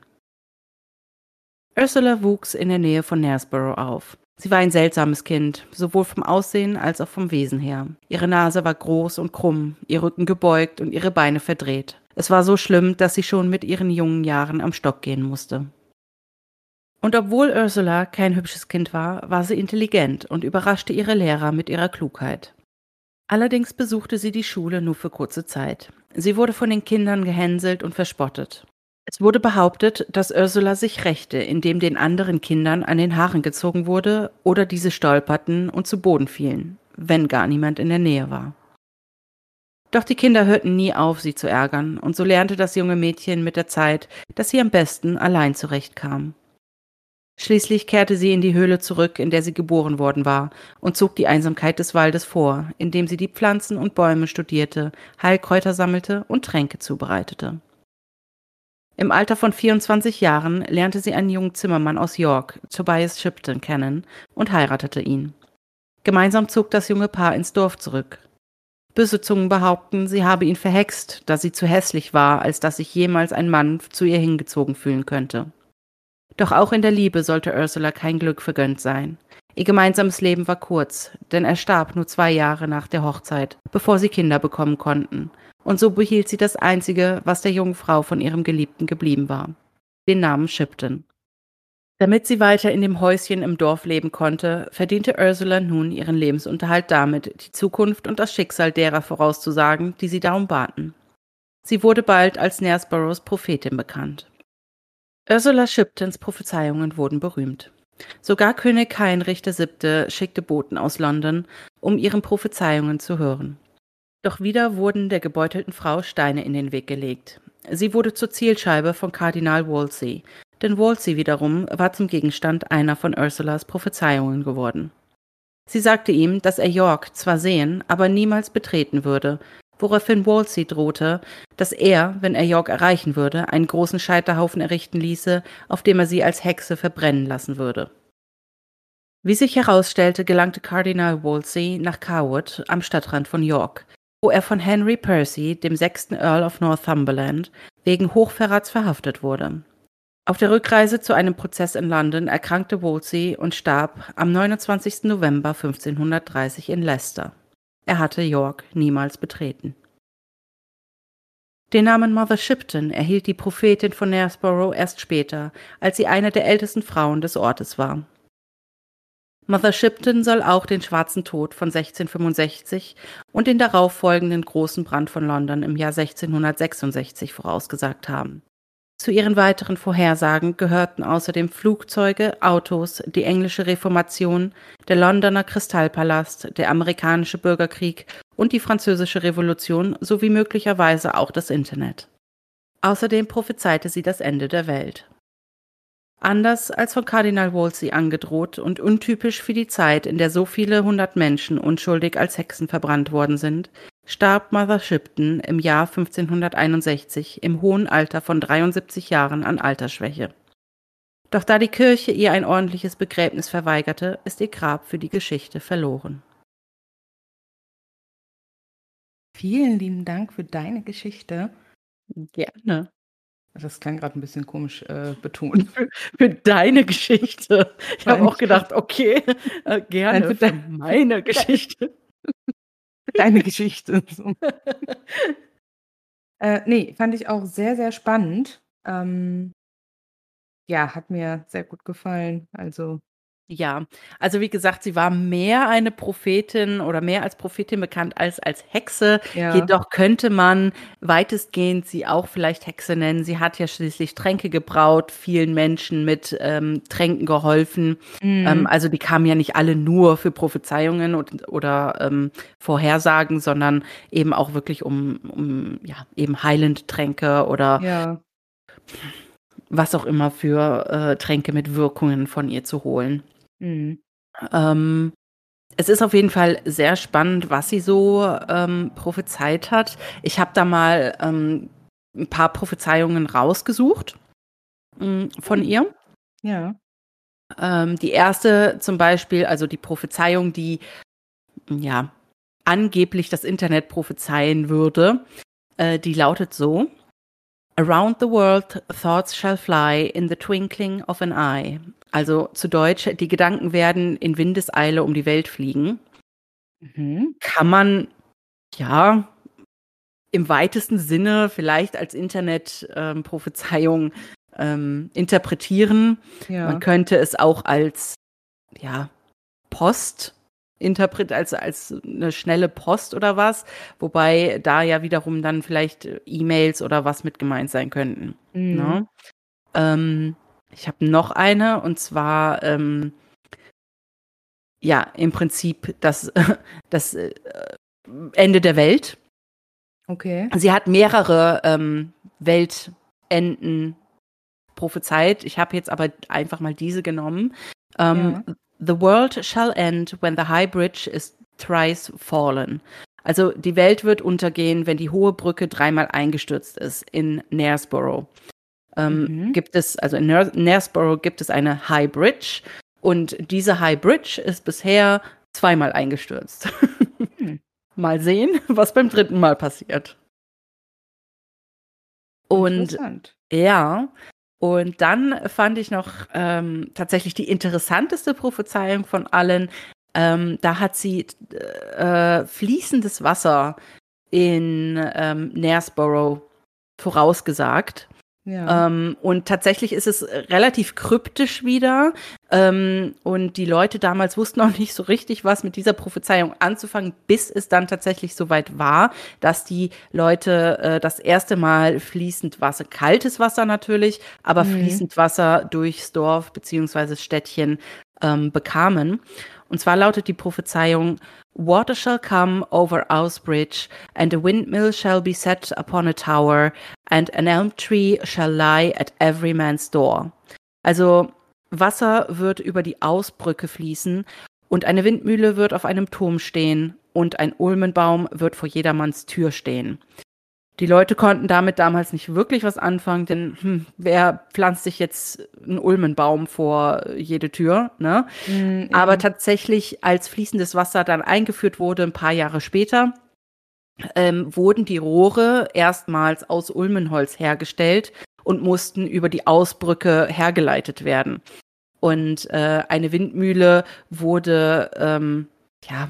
Ursula wuchs in der Nähe von Knaresborough auf. Sie war ein seltsames Kind, sowohl vom Aussehen als auch vom Wesen her. Ihre Nase war groß und krumm, ihr Rücken gebeugt und ihre Beine verdreht. Es war so schlimm, dass sie schon mit ihren jungen Jahren am Stock gehen musste. Und obwohl Ursula kein hübsches Kind war, war sie intelligent und überraschte ihre Lehrer mit ihrer Klugheit. Allerdings besuchte sie die Schule nur für kurze Zeit. Sie wurde von den Kindern gehänselt und verspottet. Es wurde behauptet, dass Ursula sich rächte, indem den anderen Kindern an den Haaren gezogen wurde oder diese stolperten und zu Boden fielen, wenn gar niemand in der Nähe war. Doch die Kinder hörten nie auf, sie zu ärgern, und so lernte das junge Mädchen mit der Zeit, dass sie am besten allein zurechtkam. Schließlich kehrte sie in die Höhle zurück, in der sie geboren worden war, und zog die Einsamkeit des Waldes vor, indem sie die Pflanzen und Bäume studierte, Heilkräuter sammelte und Tränke zubereitete. Im Alter von 24 Jahren lernte sie einen jungen Zimmermann aus York, Tobias Shipton, kennen und heiratete ihn. Gemeinsam zog das junge Paar ins Dorf zurück. Böse Zungen behaupten, sie habe ihn verhext, da sie zu hässlich war, als dass sich jemals ein Mann zu ihr hingezogen fühlen könnte. Doch auch in der Liebe sollte Ursula kein Glück vergönnt sein. Ihr gemeinsames Leben war kurz, denn er starb nur zwei Jahre nach der Hochzeit, bevor sie Kinder bekommen konnten, und so behielt sie das Einzige, was der jungen Frau von ihrem Geliebten geblieben war, den Namen Shipton. Damit sie weiter in dem Häuschen im Dorf leben konnte, verdiente Ursula nun ihren Lebensunterhalt damit, die Zukunft und das Schicksal derer vorauszusagen, die sie darum baten. Sie wurde bald als Knaresboroughs Prophetin bekannt. Ursula Shiptons Prophezeiungen wurden berühmt. Sogar König Heinrich VII. schickte Boten aus London, um ihren Prophezeiungen zu hören. Doch wieder wurden der gebeutelten Frau Steine in den Weg gelegt. Sie wurde zur Zielscheibe von Kardinal Wolsey, denn Wolsey wiederum war zum Gegenstand einer von Ursulas Prophezeiungen geworden. Sie sagte ihm, dass er York zwar sehen, aber niemals betreten würde, woraufhin Wolsey drohte, dass er, wenn er York erreichen würde, einen großen Scheiterhaufen errichten ließe, auf dem er sie als Hexe verbrennen lassen würde. Wie sich herausstellte, gelangte Kardinal Wolsey nach Carwood am Stadtrand von York, wo er von Henry Percy, dem sechsten Earl of Northumberland, wegen Hochverrats verhaftet wurde. Auf der Rückreise zu einem Prozess in London erkrankte Wolsey und starb am 29. November 1530 in Leicester. Er hatte York niemals betreten. Den Namen Mother Shipton erhielt die Prophetin von Knaresborough erst später, als sie eine der ältesten Frauen des Ortes war. Mother Shipton soll auch den Schwarzen Tod von 1665 und den darauffolgenden großen Brand von London im Jahr 1666 vorausgesagt haben. Zu ihren weiteren Vorhersagen gehörten außerdem Flugzeuge, Autos, die englische Reformation, der Londoner Kristallpalast, der amerikanische Bürgerkrieg und die französische Revolution sowie möglicherweise auch das Internet. Außerdem prophezeite sie das Ende der Welt. Anders als von Kardinal Wolsey angedroht und untypisch für die Zeit, in der so viele hundert Menschen unschuldig als Hexen verbrannt worden sind, starb Mother Shipton im Jahr 1561 im hohen Alter von 73 Jahren an Altersschwäche. Doch da die Kirche ihr ein ordentliches Begräbnis verweigerte, ist ihr Grab für die Geschichte verloren. Vielen lieben Dank für deine Geschichte. Gerne. Das klang gerade ein bisschen komisch äh, betont. Für, für, deine Geschichte. Ich habe auch gedacht, okay, äh, gerne Nein, für, für meine Geschichte. deine Geschichte. Äh, nee, fand ich auch sehr, sehr spannend. Ähm, ja, hat mir sehr gut gefallen. Also ja, also wie gesagt, sie war mehr eine Prophetin oder mehr als Prophetin bekannt als als Hexe. Ja. Jedoch könnte man weitestgehend sie auch vielleicht Hexe nennen. Sie hat ja schließlich Tränke gebraut, vielen Menschen mit ähm, Tränken geholfen. Mhm. Ähm, also die kamen ja nicht alle nur für Prophezeiungen und, oder ähm, Vorhersagen, sondern eben auch wirklich um, um ja, eben heilende Tränke oder ja. was auch immer für äh, Tränke mit Wirkungen von ihr zu holen. Mhm. Ähm, es ist auf jeden Fall sehr spannend, was sie so ähm, prophezeit hat. Ich habe da mal ähm, ein paar Prophezeiungen rausgesucht mh, mm, von ihr. Ja. Ähm, die erste zum Beispiel, also die Prophezeiung, die ja angeblich das Internet prophezeien würde, äh, die lautet so: Around the world thoughts shall fly in the twinkling of an eye. Also zu Deutsch, die Gedanken werden in Windeseile um die Welt fliegen. Mhm. Kann man, ja, im weitesten Sinne vielleicht als Internet-Prophezeiung ähm, interpretieren. Ja. Man könnte es auch als, ja, Post interpret als als eine schnelle Post oder was, wobei da ja wiederum dann vielleicht E-Mails oder was mit gemeint sein könnten. Mhm. Ne? Ähm, ich habe noch eine und zwar ähm, ja im Prinzip das das äh, Ende der Welt. Okay. Sie hat mehrere ähm, Weltenden prophezeit. Ich habe jetzt aber einfach mal diese genommen. Ähm, ja. The world shall end when the high bridge is thrice fallen. Also die Welt wird untergehen, wenn die hohe Brücke dreimal eingestürzt ist in Knaresborough. Ähm, mhm. Gibt es, also in Knaresborough gibt es eine High Bridge und diese High Bridge ist bisher zweimal eingestürzt. Mhm. Mal sehen, was beim dritten Mal passiert. Und ja, und dann fand ich noch ähm, tatsächlich die interessanteste Prophezeiung von allen. Ähm, da hat sie äh, fließendes Wasser in ähm, Knaresborough vorausgesagt. Ja. Ähm, und tatsächlich ist es relativ kryptisch wieder. Ähm, und die Leute damals wussten auch nicht so richtig, was mit dieser Prophezeiung anzufangen, bis es dann tatsächlich soweit war, dass die Leute äh, das erste Mal fließend Wasser, kaltes Wasser natürlich, aber mhm. fließend Wasser durchs Dorf beziehungsweise Städtchen ähm, bekamen. Und zwar lautet die Prophezeiung, Water shall come over Ausbridge, and a windmill shall be set upon a tower, and an elm tree shall lie at every man's door. Also Wasser wird über die Ausbrücke fließen, und eine Windmühle wird auf einem Turm stehen, und ein Ulmenbaum wird vor jedermanns Tür stehen. Die Leute konnten damit damals nicht wirklich was anfangen, denn hm, wer pflanzt sich jetzt einen Ulmenbaum vor jede Tür, ne? Mhm. Aber tatsächlich, als fließendes Wasser dann eingeführt wurde, ein paar Jahre später, ähm, wurden die Rohre erstmals aus Ulmenholz hergestellt und mussten über die Ausbrücke hergeleitet werden. Und äh, eine Windmühle wurde, ähm, ja,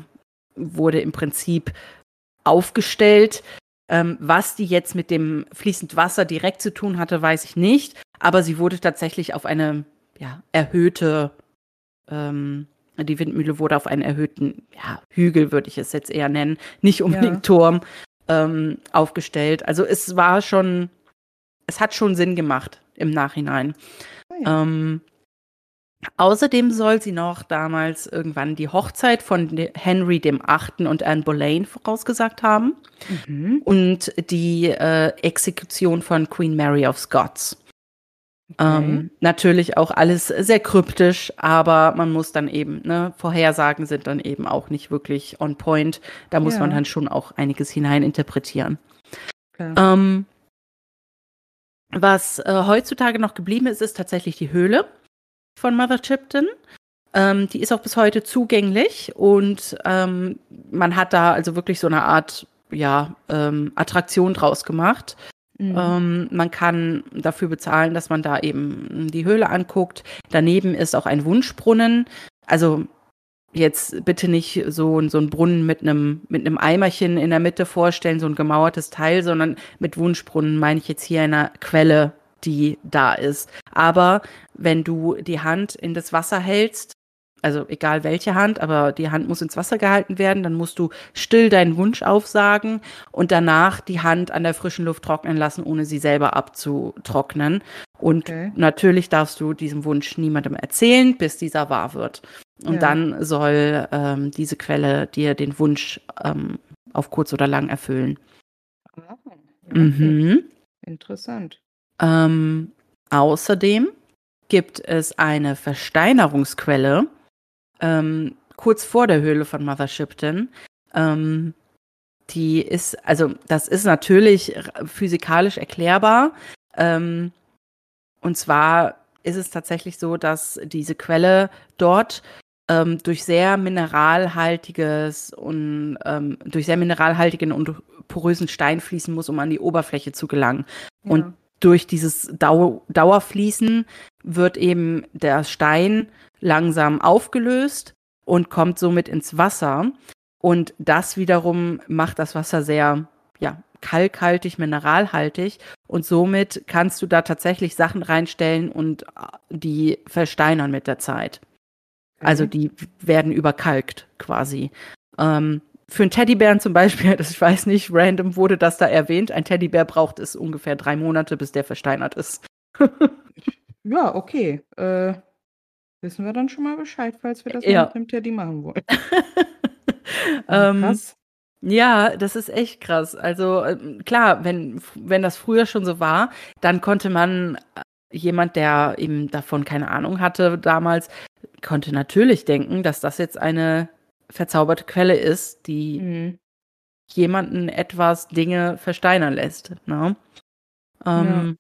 wurde im Prinzip aufgestellt, ähm, was die jetzt mit dem fließend Wasser direkt zu tun hatte, weiß ich nicht. Aber sie wurde tatsächlich auf eine ja, erhöhte, ähm, die Windmühle wurde auf einen erhöhten ja, Hügel, würde ich es jetzt eher nennen, nicht unbedingt ja. Turm, ähm, aufgestellt. Also es war schon, es hat schon Sinn gemacht im Nachhinein. Oh ja. ähm, Außerdem soll sie noch damals irgendwann die Hochzeit von Henry dem Achten und Anne Boleyn vorausgesagt haben mhm. und die äh, Exekution von Queen Mary of Scots. Ähm, natürlich auch alles sehr kryptisch, aber man muss dann eben, ne, Vorhersagen sind dann eben auch nicht wirklich on point. Da muss Ja. man dann schon auch einiges hineininterpretieren. Klar. Ähm, was äh, heutzutage noch geblieben ist, ist tatsächlich die Höhle von Mother Chipton. Ähm, die ist auch bis heute zugänglich und ähm, man hat da also wirklich so eine Art ja, ähm, Attraktion draus gemacht. Mhm. Ähm, man kann dafür bezahlen, dass man da eben die Höhle anguckt. Daneben ist auch ein Wunschbrunnen. Also jetzt bitte nicht so, so ein Brunnen mit einem mit einem Eimerchen in der Mitte vorstellen, so ein gemauertes Teil, sondern mit Wunschbrunnen meine ich jetzt hier eine Quelle, die da ist. Aber wenn du die Hand in das Wasser hältst, also egal welche Hand, aber die Hand muss ins Wasser gehalten werden, dann musst du still deinen Wunsch aufsagen und danach die Hand an der frischen Luft trocknen lassen, ohne sie selber abzutrocknen. Und Okay. natürlich darfst du diesen Wunsch niemandem erzählen, bis dieser wahr wird. Und Ja. dann soll ähm, diese Quelle dir den Wunsch ähm, auf kurz oder lang erfüllen. Ah, okay. Mhm. Interessant. Ähm, außerdem gibt es eine Versteinerungsquelle ähm, kurz vor der Höhle von Mother Shipton. Ähm, die ist, also das ist natürlich physikalisch erklärbar. Ähm, und zwar ist es tatsächlich so, dass diese Quelle dort ähm, durch sehr mineralhaltiges und ähm, durch sehr mineralhaltigen und porösen Stein fließen muss, um an die Oberfläche zu gelangen. Und Ja. durch dieses Dau Dauerfließen wird eben der Stein langsam aufgelöst und kommt somit ins Wasser. Und das wiederum macht das Wasser sehr, ja, kalkhaltig, mineralhaltig. Und somit kannst du da tatsächlich Sachen reinstellen und äh, die versteinern mit der Zeit. Also Okay. die werden überkalkt quasi. Ähm, für einen Teddybären zum Beispiel, das ich weiß nicht, random wurde das da erwähnt. Ein Teddybär braucht es ungefähr drei Monate, bis der versteinert ist. Ja, okay. Äh, wissen wir dann schon mal Bescheid, falls wir das Ja. mit dem Teddy machen wollen. ähm, Krass. Ja, das ist echt krass. Also ähm, klar, wenn, wenn das früher schon so war, dann konnte man, äh, jemand, der eben davon keine Ahnung hatte damals, konnte natürlich denken, dass das jetzt eine verzauberte Quelle ist, die Mhm. jemanden etwas Dinge versteinern lässt. Ne? Ähm,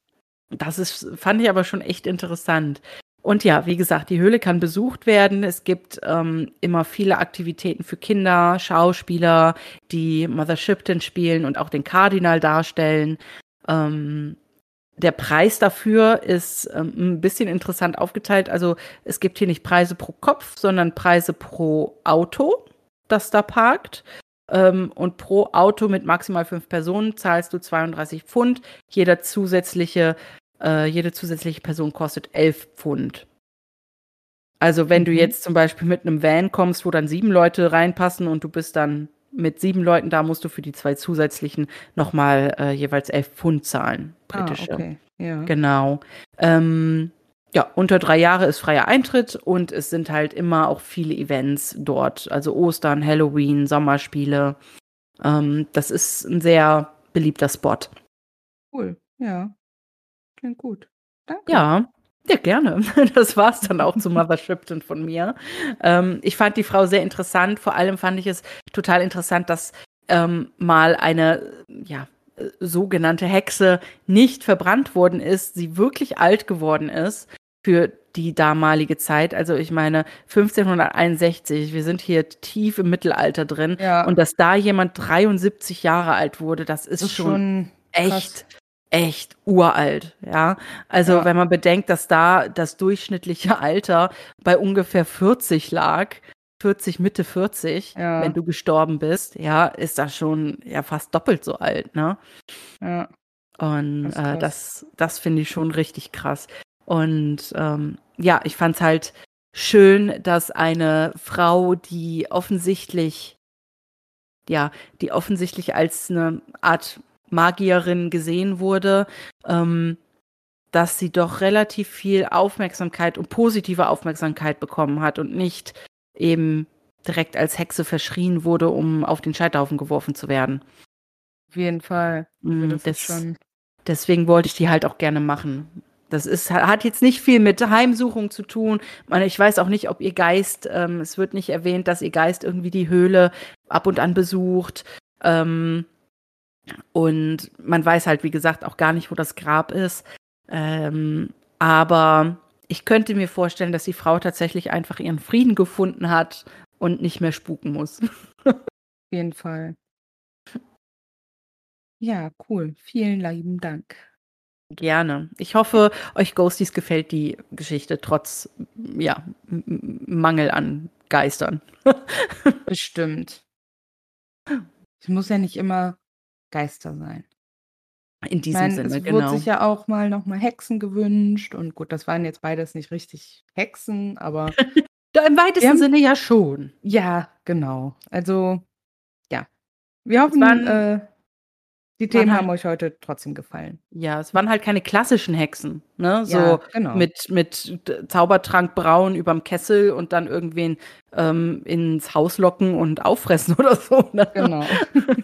Das ist, fand ich aber schon echt interessant. Und ja, wie gesagt, die Höhle kann besucht werden. Es gibt ähm, immer viele Aktivitäten für Kinder, Schauspieler, die Mother Shipton spielen und auch den Kardinal darstellen. Ähm, der Preis dafür ist ähm, ein bisschen interessant aufgeteilt. Also es gibt hier nicht Preise pro Kopf, sondern Preise pro Auto, das da parkt. Ähm, und pro Auto mit maximal fünf Personen zahlst du 32 Pfund. Jeder zusätzliche, äh, jede zusätzliche Person kostet 11 Pfund. Also wenn du Mhm. jetzt zum Beispiel mit einem Van kommst, wo dann sieben Leute reinpassen und du bist dann mit sieben Leuten da, musst du für die zwei zusätzlichen nochmal äh, jeweils 11 Pfund zahlen. Britische. Ah, okay. Ja. Genau. Ähm, ja, unter drei Jahre ist freier Eintritt und es sind halt immer auch viele Events dort. Also Ostern, Halloween, Sommerspiele. Ähm, das ist ein sehr beliebter Spot. Cool. Ja. Klingt gut. Danke. Ja, ja, gerne. Das war's dann auch zu Mother Shipton von mir. Ähm, ich fand die Frau sehr interessant. Vor allem fand ich es total interessant, dass ähm, mal eine, ja, äh, sogenannte Hexe nicht verbrannt worden ist, sie wirklich alt geworden ist für die damalige Zeit. Also ich meine 1561, wir sind hier tief im Mittelalter drin. Ja. Und dass da jemand 73 Jahre alt wurde, das ist, Das ist schon schon echt. Echt uralt, ja. Also Ja. wenn man bedenkt, dass da das durchschnittliche Alter bei ungefähr 40 lag, 40, Mitte 40, Ja. wenn du gestorben bist, ja, ist das schon ja fast doppelt so alt, ne? Ja. Und Das äh, das, das finde ich schon richtig krass. Und ähm, ja, ich fand es halt schön, dass eine Frau, die offensichtlich, ja, die offensichtlich als eine Art Magierin gesehen wurde, ähm, dass sie doch relativ viel Aufmerksamkeit und positive Aufmerksamkeit bekommen hat und nicht eben direkt als Hexe verschrien wurde, um auf den Scheiterhaufen geworfen zu werden. Auf jeden Fall. Also Mm, das das- schon. Deswegen wollte ich die halt auch gerne machen. das ist, hat jetzt nicht viel mit Heimsuchung zu tun. Ich weiß auch nicht, ob ihr Geist, ähm, es wird nicht erwähnt, dass ihr Geist irgendwie die Höhle ab und an besucht. Ähm, und man weiß halt, wie gesagt, auch gar nicht, wo das Grab ist. Ähm, aber ich könnte mir vorstellen, dass die Frau tatsächlich einfach ihren Frieden gefunden hat und nicht mehr spuken muss. Auf jeden Fall. Ja, cool. Vielen lieben Dank. Gerne. Ich hoffe, euch Ghosties gefällt die Geschichte trotz ja, Mangel an Geistern. Bestimmt. Es muss ja nicht immer Geister sein. In diesem meine, Sinne, es genau. wurde sich ja auch mal nochmal Hexen gewünscht und gut, das waren jetzt beides nicht richtig Hexen, aber im weitesten haben, Sinne ja schon. Ja, genau. Also ja, wir hoffen, waren, äh, die Themen halt, haben euch heute trotzdem gefallen. Ja, es waren halt keine klassischen Hexen, ne? So ja, genau. mit, mit Zaubertrank braun überm Kessel und dann irgendwen ähm, ins Haus locken und auffressen oder so. Ne? Genau.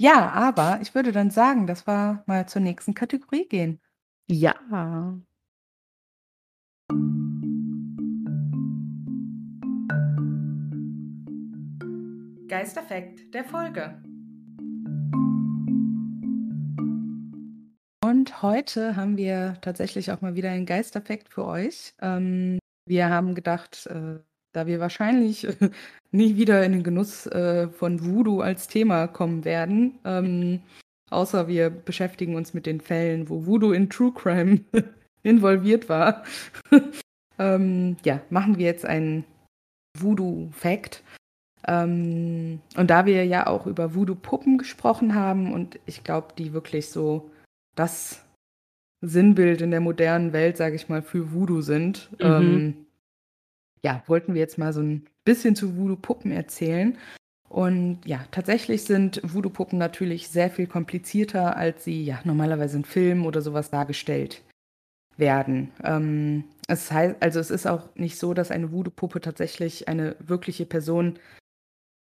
ja, aber ich würde dann sagen, dass wir mal zur nächsten Kategorie gehen. Ja. Geisterfekt der Folge. Und heute haben wir tatsächlich auch mal wieder einen Geisteffekt für euch. Ähm, wir haben gedacht, äh, da wir wahrscheinlich äh, nie wieder in den Genuss äh, von Voodoo als Thema kommen werden, ähm, außer wir beschäftigen uns mit den Fällen, wo Voodoo in True Crime involviert war, ähm, ja, machen wir jetzt einen Voodoo-Fact. Ähm, und da wir ja auch über Voodoo-Puppen gesprochen haben und ich glaube, die wirklich so das Sinnbild in der modernen Welt, sage ich mal, für Voodoo sind. Mhm. Ähm, ja, wollten wir jetzt mal so ein bisschen zu Voodoo-Puppen erzählen. Und ja, tatsächlich sind Voodoo-Puppen natürlich sehr viel komplizierter, als sie ja normalerweise in Filmen oder sowas dargestellt werden. Ähm, es heißt, also es ist auch nicht so, dass eine Voodoo-Puppe tatsächlich eine wirkliche Person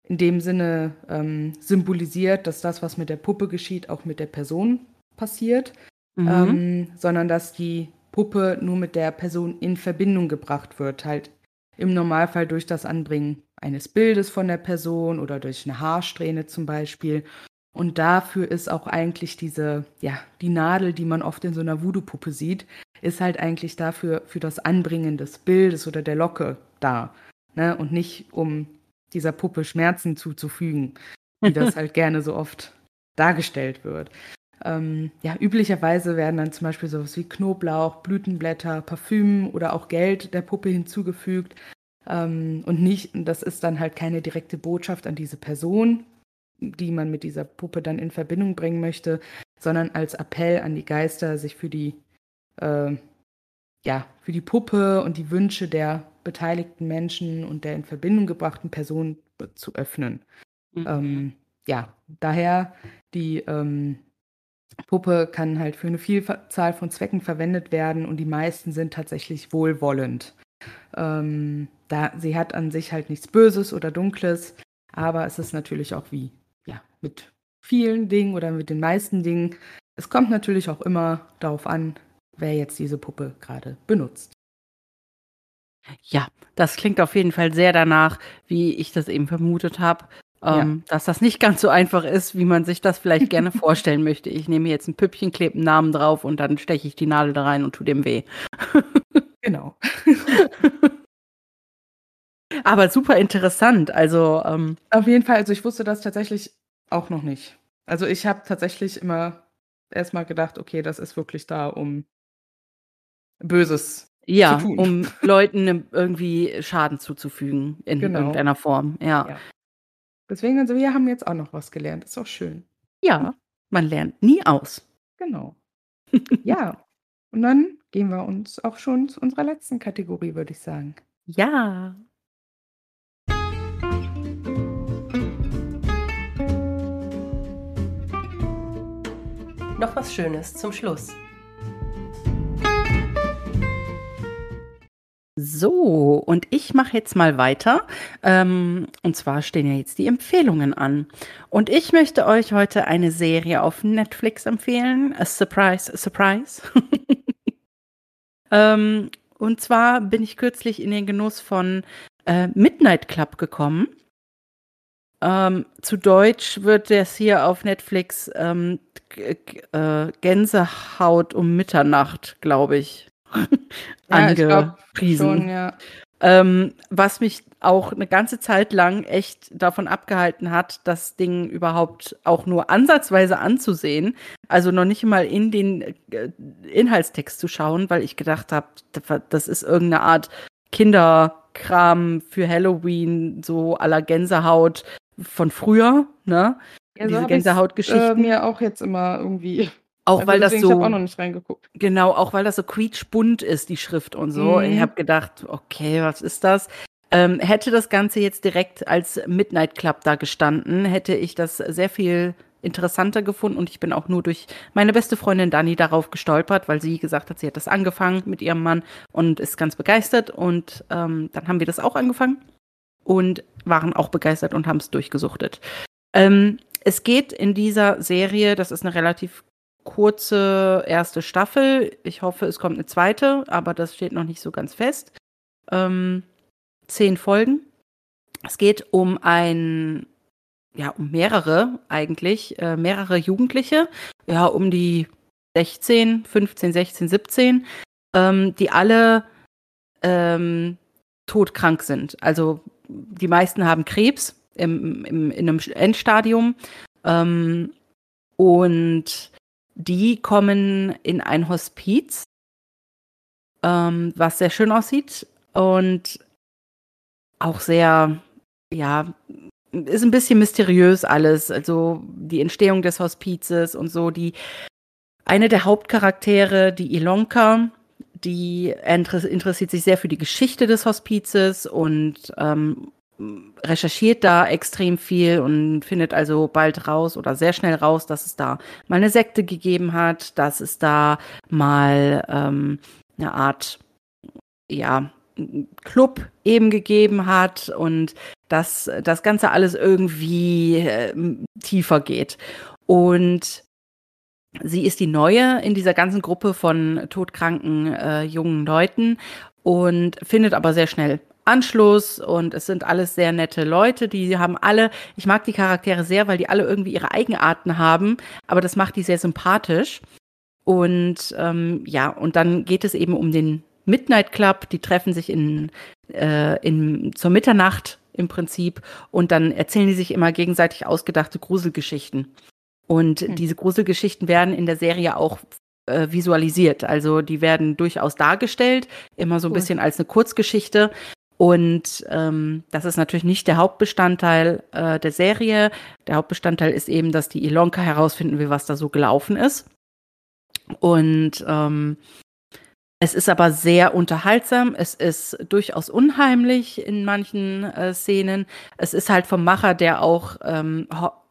in dem Sinne ähm, symbolisiert, dass das, was mit der Puppe geschieht, auch mit der Person passiert, mhm. ähm, sondern dass die Puppe nur mit der Person in Verbindung gebracht wird, halt im Normalfall durch das Anbringen eines Bildes von der Person oder durch eine Haarsträhne zum Beispiel. Und dafür ist auch eigentlich diese, ja, die Nadel, die man oft in so einer Voodoo-Puppe sieht, ist halt eigentlich dafür, für das Anbringen des Bildes oder der Locke da. Ne? Und nicht, um dieser Puppe Schmerzen zuzufügen, wie das halt gerne so oft dargestellt wird. Ähm, ja, üblicherweise werden dann zum Beispiel sowas wie Knoblauch, Blütenblätter, Parfüm oder auch Geld der Puppe hinzugefügt. Ähm, und nicht, das ist dann halt keine direkte Botschaft an diese Person, die man mit dieser Puppe dann in Verbindung bringen möchte, sondern als Appell an die Geister, sich für die, äh, ja, für die Puppe und die Wünsche der beteiligten Menschen und der in Verbindung gebrachten Person zu öffnen. Mhm. Ähm, ja, daher die ähm, Puppe kann halt für eine Vielzahl von Zwecken verwendet werden und die meisten sind tatsächlich wohlwollend. Ähm, da, sie hat an sich halt nichts Böses oder Dunkles, aber es ist natürlich auch wie ja, mit vielen Dingen oder mit den meisten Dingen. Es kommt natürlich auch immer darauf an, wer jetzt diese Puppe gerade benutzt. Ja, das klingt auf jeden Fall sehr danach, wie ich das eben vermutet habe ähm, ja. dass das nicht ganz so einfach ist, wie man sich das vielleicht gerne vorstellen möchte. Ich nehme jetzt ein Püppchen, klebe einen Namen drauf und dann steche ich die Nadel da rein und tue dem weh. genau. Aber super interessant. Also ähm, auf jeden Fall. Also ich wusste das tatsächlich auch noch nicht. Also ich habe tatsächlich immer erstmal gedacht, okay, das ist wirklich da, um Böses ja, zu tun. um Leuten irgendwie Schaden zuzufügen in genau. irgendeiner Form. Ja. ja. Deswegen, also wir haben jetzt auch noch was gelernt. Ist auch schön. Ja, man lernt nie aus. Genau. ja. Und dann gehen wir uns auch schon zu unserer letzten Kategorie, würde ich sagen. Ja. Noch was Schönes zum Schluss. So, und ich mache jetzt mal weiter. Ähm, und zwar stehen ja jetzt die Empfehlungen an. Und ich möchte euch heute eine Serie auf Netflix empfehlen. A surprise, a surprise. Ähm, und zwar bin ich kürzlich in den Genuss von äh, Midnight Club gekommen. Ähm, zu Deutsch wird das hier auf Netflix ähm, äh, Gänsehaut um Mitternacht, glaube ich, Schon, ja. Ähm, was mich auch eine ganze Zeit lang echt davon abgehalten hat, das Ding überhaupt auch nur ansatzweise anzusehen. Also noch nicht mal in den äh, Inhaltstext zu schauen, weil ich gedacht habe, das ist irgendeine Art Kinderkram für Halloween, so aller Gänsehaut von früher, ne? Ja, Diese so Gänsehautgeschichten. Äh, mir auch jetzt immer irgendwie auch also weil das so. Ich auch noch nicht reingeguckt. Genau, auch weil das so quietschbunt ist, die Schrift und so. Mhm. Ich habe gedacht, okay, was ist das? Ähm, hätte das Ganze jetzt direkt als Midnight Club da gestanden, hätte ich das sehr viel interessanter gefunden und ich bin auch nur durch meine beste Freundin Dani darauf gestolpert, weil sie gesagt hat, sie hat das angefangen mit ihrem Mann und ist ganz begeistert und ähm, dann haben wir das auch angefangen und waren auch begeistert und haben es durchgesuchtet. Ähm, es geht in dieser Serie, das ist eine relativ kurze erste Staffel. Ich hoffe, es kommt eine zweite, aber das steht noch nicht so ganz fest. Ähm, zehn Folgen. Es geht um ein, ja, um mehrere eigentlich, äh, mehrere Jugendliche, ja, um die 16, 15, 16, 17, ähm, die alle ähm, todkrank sind. Also die meisten haben Krebs im, im, in einem Endstadium. Ähm, und die kommen in ein Hospiz, ähm, was sehr schön aussieht und auch sehr, ja, ist ein bisschen mysteriös alles. Also die Entstehung des Hospizes und so. Die eine der Hauptcharaktere, die Ilonka, die interessiert sich sehr für die Geschichte des Hospizes und ähm, recherchiert da extrem viel und findet also bald raus oder sehr schnell raus, dass es da mal eine Sekte gegeben hat, dass es da mal ähm, eine Art, ja, Club eben gegeben hat und dass das Ganze alles irgendwie äh, tiefer geht. Und sie ist die Neue in dieser ganzen Gruppe von todkranken äh, jungen Leuten und findet aber sehr schnell Anschluss und es sind alles sehr nette Leute, die haben alle, ich mag die Charaktere sehr, weil die alle irgendwie ihre Eigenarten haben, aber das macht die sehr sympathisch. Und ähm, ja, und dann geht es eben um den Midnight Club, die treffen sich in, äh, in zur Mitternacht im Prinzip und dann erzählen die sich immer gegenseitig ausgedachte Gruselgeschichten. Und mhm. diese Gruselgeschichten werden in der Serie auch äh, visualisiert. Also die werden durchaus dargestellt, immer so ein cool. bisschen als eine Kurzgeschichte. Und ähm, das ist natürlich nicht der Hauptbestandteil äh, der Serie. Der Hauptbestandteil ist eben, dass die Ilonka herausfinden will, was da so gelaufen ist. Und ähm, es ist aber sehr unterhaltsam. Es ist durchaus unheimlich in manchen äh, Szenen. Es ist halt vom Macher, der auch ähm,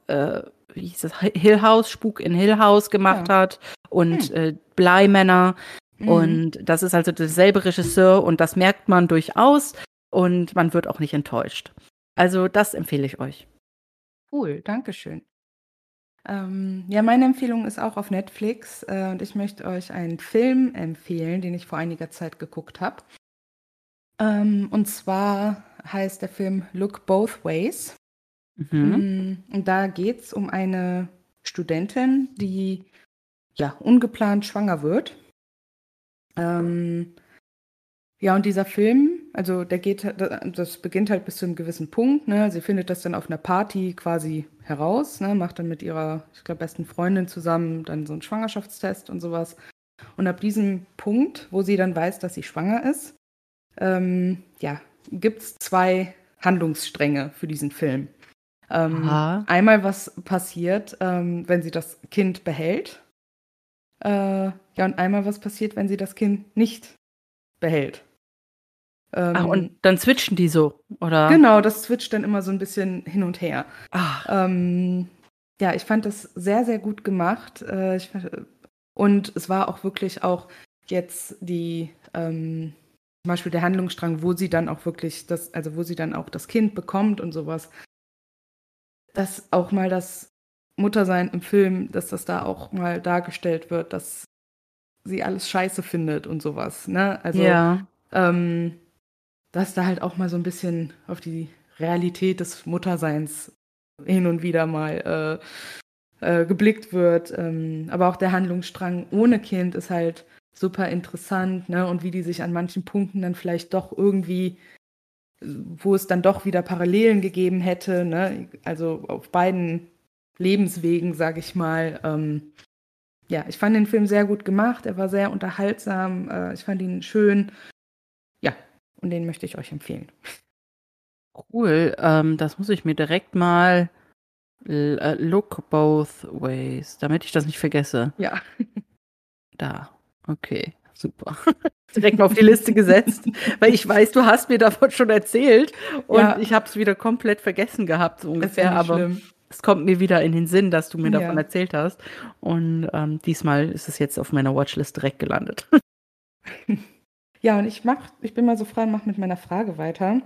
äh, wie hieß es, Hill House, Spuk in Hill House gemacht ja. hat und hm. äh, Bleimänner. Mhm. Und das ist also derselbe Regisseur und das merkt man durchaus und man wird auch nicht enttäuscht. Also das empfehle ich euch. Cool, danke schön. Ähm, ja, meine Empfehlung ist auch auf Netflix äh, und ich möchte euch einen Film empfehlen, den ich vor einiger Zeit geguckt habe. Ähm, und zwar heißt der Film Look Both Ways. Mhm. Mm, und da geht es um eine Studentin, die ja ungeplant schwanger wird. Ähm, ja, und dieser Film, also der geht, das beginnt halt bis zu einem gewissen Punkt. Ne? Sie findet das dann auf einer Party quasi heraus, ne? macht dann mit ihrer, ich glaube, besten Freundin zusammen dann so einen Schwangerschaftstest und sowas. Und ab diesem Punkt, wo sie dann weiß, dass sie schwanger ist, ähm, ja, gibt es zwei Handlungsstränge für diesen Film. Ähm, einmal, was passiert, ähm, wenn sie das Kind behält. Äh, ja, und einmal, was passiert, wenn sie das Kind nicht behält. Ähm, Ach, und dann switchen die so, oder? Genau, das switcht dann immer so ein bisschen hin und her. Ach. Ähm, ja, ich fand das sehr, sehr gut gemacht. Äh, ich, und es war auch wirklich auch jetzt die, ähm, zum Beispiel der Handlungsstrang, wo sie dann auch wirklich das, also wo sie dann auch das Kind bekommt und sowas. Dass auch mal das Muttersein im Film, dass das da auch mal dargestellt wird, dass sie alles scheiße findet und sowas. Ne? Also, ja. ähm, dass da halt auch mal so ein bisschen auf die Realität des Mutterseins hin und wieder mal äh, äh, geblickt wird. Ähm, aber auch der Handlungsstrang ohne Kind ist halt super interessant, ne? Und wie die sich an manchen Punkten dann vielleicht doch irgendwie, wo es dann doch wieder Parallelen gegeben hätte, ne? Also auf beiden Lebenswegen, sag ich mal. Ähm, ja, ich fand den Film sehr gut gemacht. Er war sehr unterhaltsam. Äh, ich fand ihn schön. Und den möchte ich euch empfehlen. Cool. Ähm, das muss ich mir direkt mal äh, look both ways, damit ich das nicht vergesse. Ja. Da. Okay, super. Direkt mal auf die Liste gesetzt, weil ich weiß, du hast mir davon schon erzählt und ja. ich habe es wieder komplett vergessen gehabt, so ungefähr. Aber schlimm. es kommt mir wieder in den Sinn, dass du mir ja. davon erzählt hast. Und ähm, diesmal ist es jetzt auf meiner Watchlist direkt gelandet. Ja, und ich mach, ich bin mal so frei und mache mit meiner Frage weiter.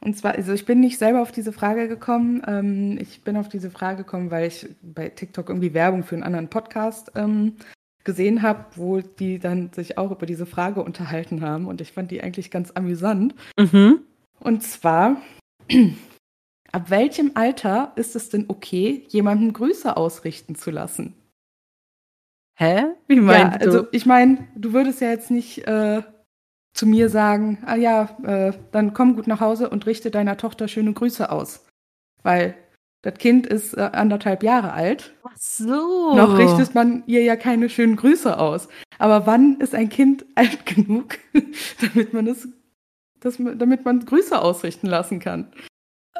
Und zwar, also ich bin nicht selber auf diese Frage gekommen. Ähm, ich bin auf diese Frage gekommen, weil ich bei TikTok irgendwie Werbung für einen anderen Podcast ähm, gesehen habe, wo die dann sich auch über diese Frage unterhalten haben und ich fand die eigentlich ganz amüsant. Mhm. Und zwar, ab welchem Alter ist es denn okay, jemandem Grüße ausrichten zu lassen? Hä? Wie meinst ja, also, du? ich meine, du würdest ja jetzt nicht äh, zu mir sagen, ah ja, äh, dann komm gut nach Hause und richte deiner Tochter schöne Grüße aus. Weil das Kind ist äh, anderthalb Jahre alt. Ach so. Noch richtet man ihr ja keine schönen Grüße aus. Aber wann ist ein Kind alt genug, damit man es, das, damit man Grüße ausrichten lassen kann?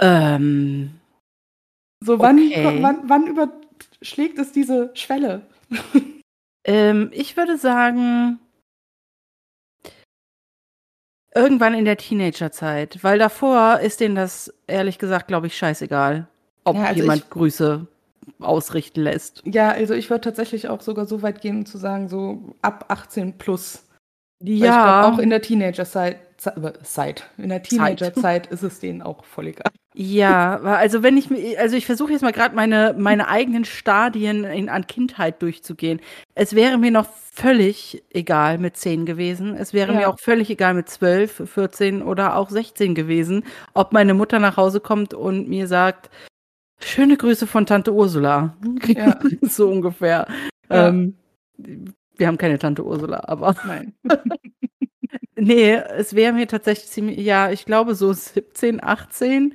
Ähm. So, wann, okay. wann, wann überschlägt es diese Schwelle? ähm, ich würde sagen, irgendwann in der Teenagerzeit, weil davor ist denen das ehrlich gesagt, glaube ich, scheißegal ob ja, also jemand ich, Grüße ausrichten lässt. Ja, also ich würde tatsächlich auch sogar so weit gehen zu sagen, so ab 18 plus. Ja. Glaub, auch in der Teenagerzeit, Zeit, in der Teenagerzeit ist es denen auch voll egal. Ja, also wenn ich also ich versuche jetzt mal gerade meine meine eigenen Stadien in, an Kindheit durchzugehen. Es wäre mir noch völlig egal mit 10 gewesen. Es wäre ja. mir auch völlig egal mit 12, 14 oder auch 16 gewesen, ob meine Mutter nach Hause kommt und mir sagt, Schöne Grüße von Tante Ursula. Ja. so ungefähr. Ja. Ähm, wir haben keine Tante Ursula, aber. Nein. nee, es wäre mir tatsächlich ziemlich, ja, ich glaube so 17, 18.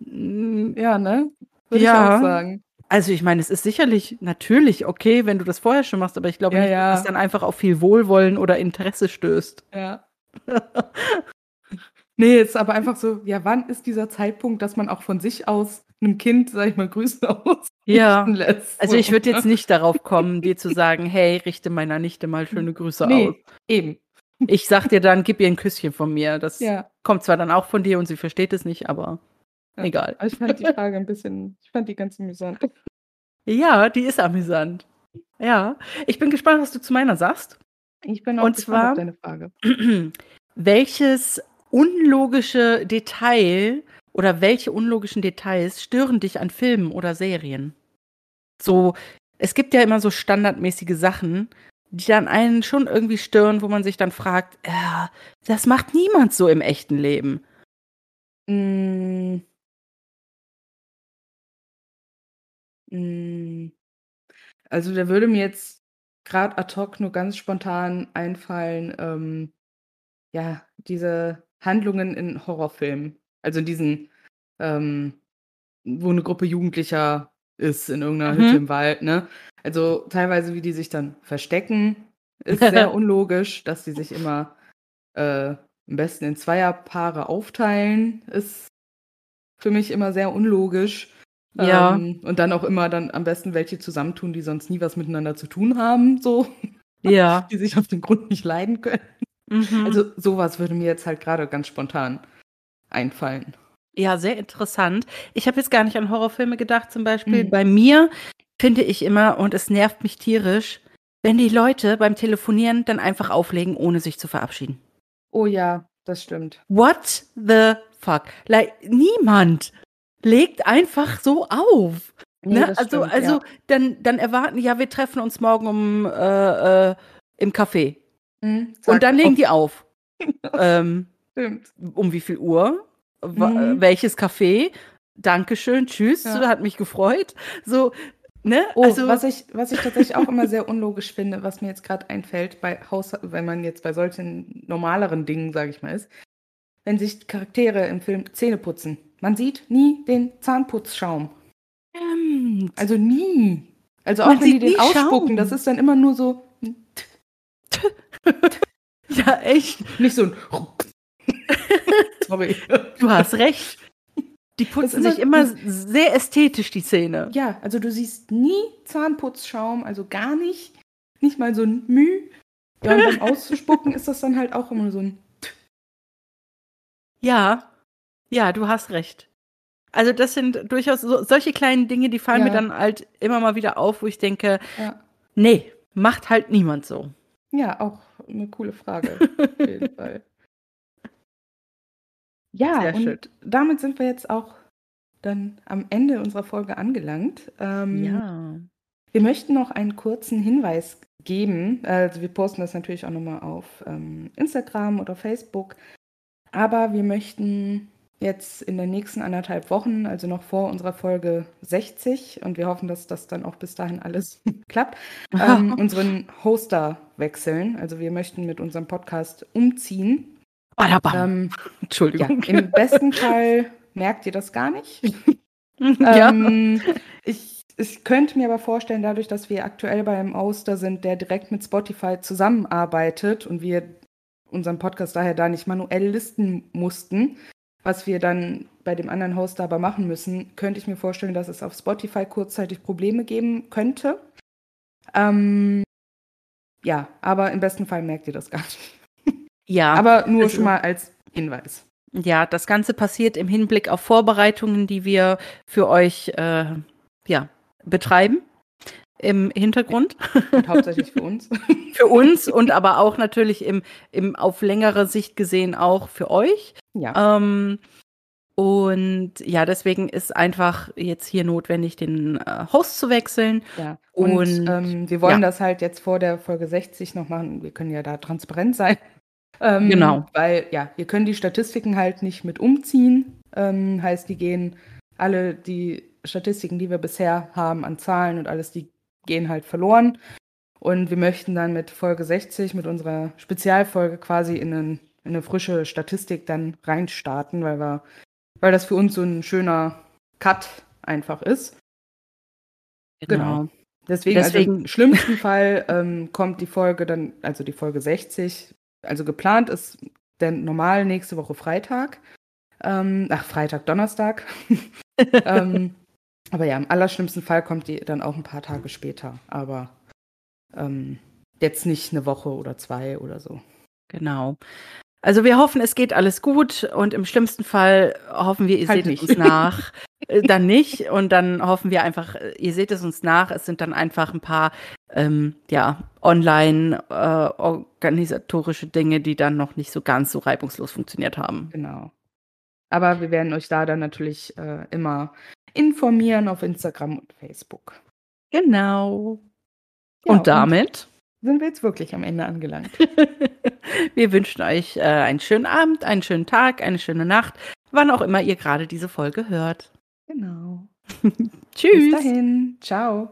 Mm, ja, ne? Würde ja. ich auch sagen. Also ich meine, es ist sicherlich natürlich okay, wenn du das vorher schon machst, aber ich glaube ja, nicht, ja. dass es dann einfach auf viel Wohlwollen oder Interesse stößt. Ja. nee, es ist aber einfach so, ja, wann ist dieser Zeitpunkt, dass man auch von sich aus einem Kind, sag ich mal, Grüße aus ja. lässt. Also ich würde jetzt nicht darauf kommen, dir zu sagen, hey, richte meiner Nichte mal schöne Grüße nee, aus. Eben. Ich sag dir dann, gib ihr ein Küsschen von mir. Das ja. kommt zwar dann auch von dir und sie versteht es nicht, aber ja. egal. Ich fand die Frage ein bisschen, ich fand die ganz amüsant. Ja, die ist amüsant. Ja. Ich bin gespannt, was du zu meiner sagst. Ich bin auch und gespannt zwar, auf deine Frage. Welches unlogische Detail oder welche unlogischen Details stören dich an Filmen oder Serien? So, es gibt ja immer so standardmäßige Sachen, die dann einen schon irgendwie stören, wo man sich dann fragt, äh, das macht niemand so im echten Leben. Mm. Mm. Also da würde mir jetzt gerade ad hoc nur ganz spontan einfallen, ähm, ja, diese Handlungen in Horrorfilmen. Also in diesen, ähm, wo eine Gruppe Jugendlicher ist in irgendeiner mhm. Hütte im Wald, ne? Also teilweise, wie die sich dann verstecken, ist sehr unlogisch, dass die sich immer äh, am besten in Zweierpaare aufteilen, ist für mich immer sehr unlogisch. Ja. Ähm, und dann auch immer dann am besten welche zusammentun, die sonst nie was miteinander zu tun haben, so. Ja. die sich auf den Grund nicht leiden können. Mhm. Also sowas würde mir jetzt halt gerade ganz spontan einfallen. Ja, sehr interessant. Ich habe jetzt gar nicht an Horrorfilme gedacht, zum Beispiel. Mhm. Bei mir finde ich immer, und es nervt mich tierisch, wenn die Leute beim Telefonieren dann einfach auflegen, ohne sich zu verabschieden. Oh ja, das stimmt. What the fuck? Like, niemand legt einfach so auf. Nee, ne? Also, stimmt, also ja. dann, dann erwarten, ja, wir treffen uns morgen um äh, äh, im Café. Mhm, Und dann legen die auf. ähm, Stimmt. um wie viel Uhr? Mhm. Welches Café? Dankeschön, tschüss, Ja. hat mich gefreut. So, ne? Oh, also, was, ich, was ich tatsächlich auch immer sehr unlogisch finde, was mir jetzt gerade einfällt, bei Haus, wenn man jetzt bei solchen normaleren Dingen, sage ich mal, ist, wenn sich Charaktere im Film Zähne putzen. Man sieht nie den Zahnputzschaum. stimmt. Also nie. Also auch Man wenn die den ausspucken, Schaum. das ist dann immer nur so, ja, echt. nicht so ein. Sorry. Du hast recht. Die putzen immer- sich immer sehr ästhetisch, die Zähne. Ja, also du siehst nie Zahnputzschaum, also gar nicht. Nicht mal so ein Müh. Ja, und beim Ausspucken ist das dann halt auch immer so ein. Ja, ja, du hast recht. Also das sind durchaus so, solche kleinen Dinge, die fallen Ja. mir dann halt immer mal wieder auf, wo ich denke, Ja. nee, macht halt niemand so. Ja, auch eine coole Frage. Auf jeden Fall. Ja, Sehr und schön. damit sind wir jetzt auch dann am Ende unserer Folge angelangt. Ähm, Ja. Wir möchten noch einen kurzen Hinweis geben. Also wir posten das natürlich auch nochmal auf ähm, Instagram oder Facebook. Aber wir möchten jetzt in den nächsten anderthalb Wochen, also noch vor unserer Folge 60, und wir hoffen, dass das dann auch bis dahin alles klappt, ähm, unseren Hoster wechseln. Also wir möchten mit unserem Podcast umziehen. Ähm, ja, Entschuldigung. Im besten Fall merkt ihr das gar nicht. ja. Ähm, ich, ich könnte mir aber vorstellen, dadurch, dass wir aktuell beim Oster sind, der direkt mit Spotify zusammenarbeitet und wir unseren Podcast daher da nicht manuell listen mussten, was wir dann bei dem anderen Hoster aber machen müssen, könnte ich mir vorstellen, dass es auf Spotify kurzzeitig Probleme geben könnte. Ähm, ja, aber im besten Fall merkt ihr das gar nicht. ja. Aber nur also- schon mal als Hinweis. Ja, das Ganze passiert im Hinblick auf Vorbereitungen, die wir für euch äh, ja, betreiben im Hintergrund. Und hauptsächlich für uns. für uns und aber auch natürlich im, im auf längere Sicht gesehen auch für euch. Ja. Ähm, und ja, deswegen ist einfach jetzt hier notwendig, den äh, Host zu wechseln. Ja, und, Und, ähm, wir wollen ja. das halt jetzt vor der Folge 60 noch machen. Wir können ja da transparent sein. Ähm, Genau. Weil, ja, wir können die Statistiken halt nicht mit umziehen. Ähm, heißt, die gehen, alle die Statistiken, die wir bisher haben an Zahlen und alles, die gehen halt verloren. Und wir möchten dann mit Folge 60, mit unserer Spezialfolge quasi in, einen, in eine frische Statistik dann reinstarten, weil wir, weil das für uns so ein schöner Cut einfach ist. Genau. Deswegen, also Deswegen- im schlimmsten Fall ähm, kommt die Folge dann, also die Folge 60, also geplant ist der normal nächste Woche Freitag. Ähm, ach, Freitag, Donnerstag. ähm, aber ja, im allerschlimmsten Fall kommt die dann auch ein paar Tage später. Aber ähm, jetzt nicht eine Woche oder zwei oder so. Genau. Also wir hoffen, es geht alles gut und im schlimmsten Fall hoffen wir, ihr Halt seht nicht. es uns nach. Äh, dann nicht und dann hoffen wir einfach, ihr seht es uns nach. Es sind dann einfach ein paar ähm, ja, online äh, organisatorische Dinge, die dann noch nicht so ganz so reibungslos funktioniert haben. Genau. Aber wir werden euch da dann natürlich äh, immer informieren auf Instagram und Facebook. Genau. Ja, und damit sind wir jetzt wirklich am Ende angelangt. wir wünschen euch äh, einen schönen Abend, einen schönen Tag, eine schöne Nacht, wann auch immer ihr gerade diese Folge hört. Genau. Tschüss. Bis dahin. Ciao.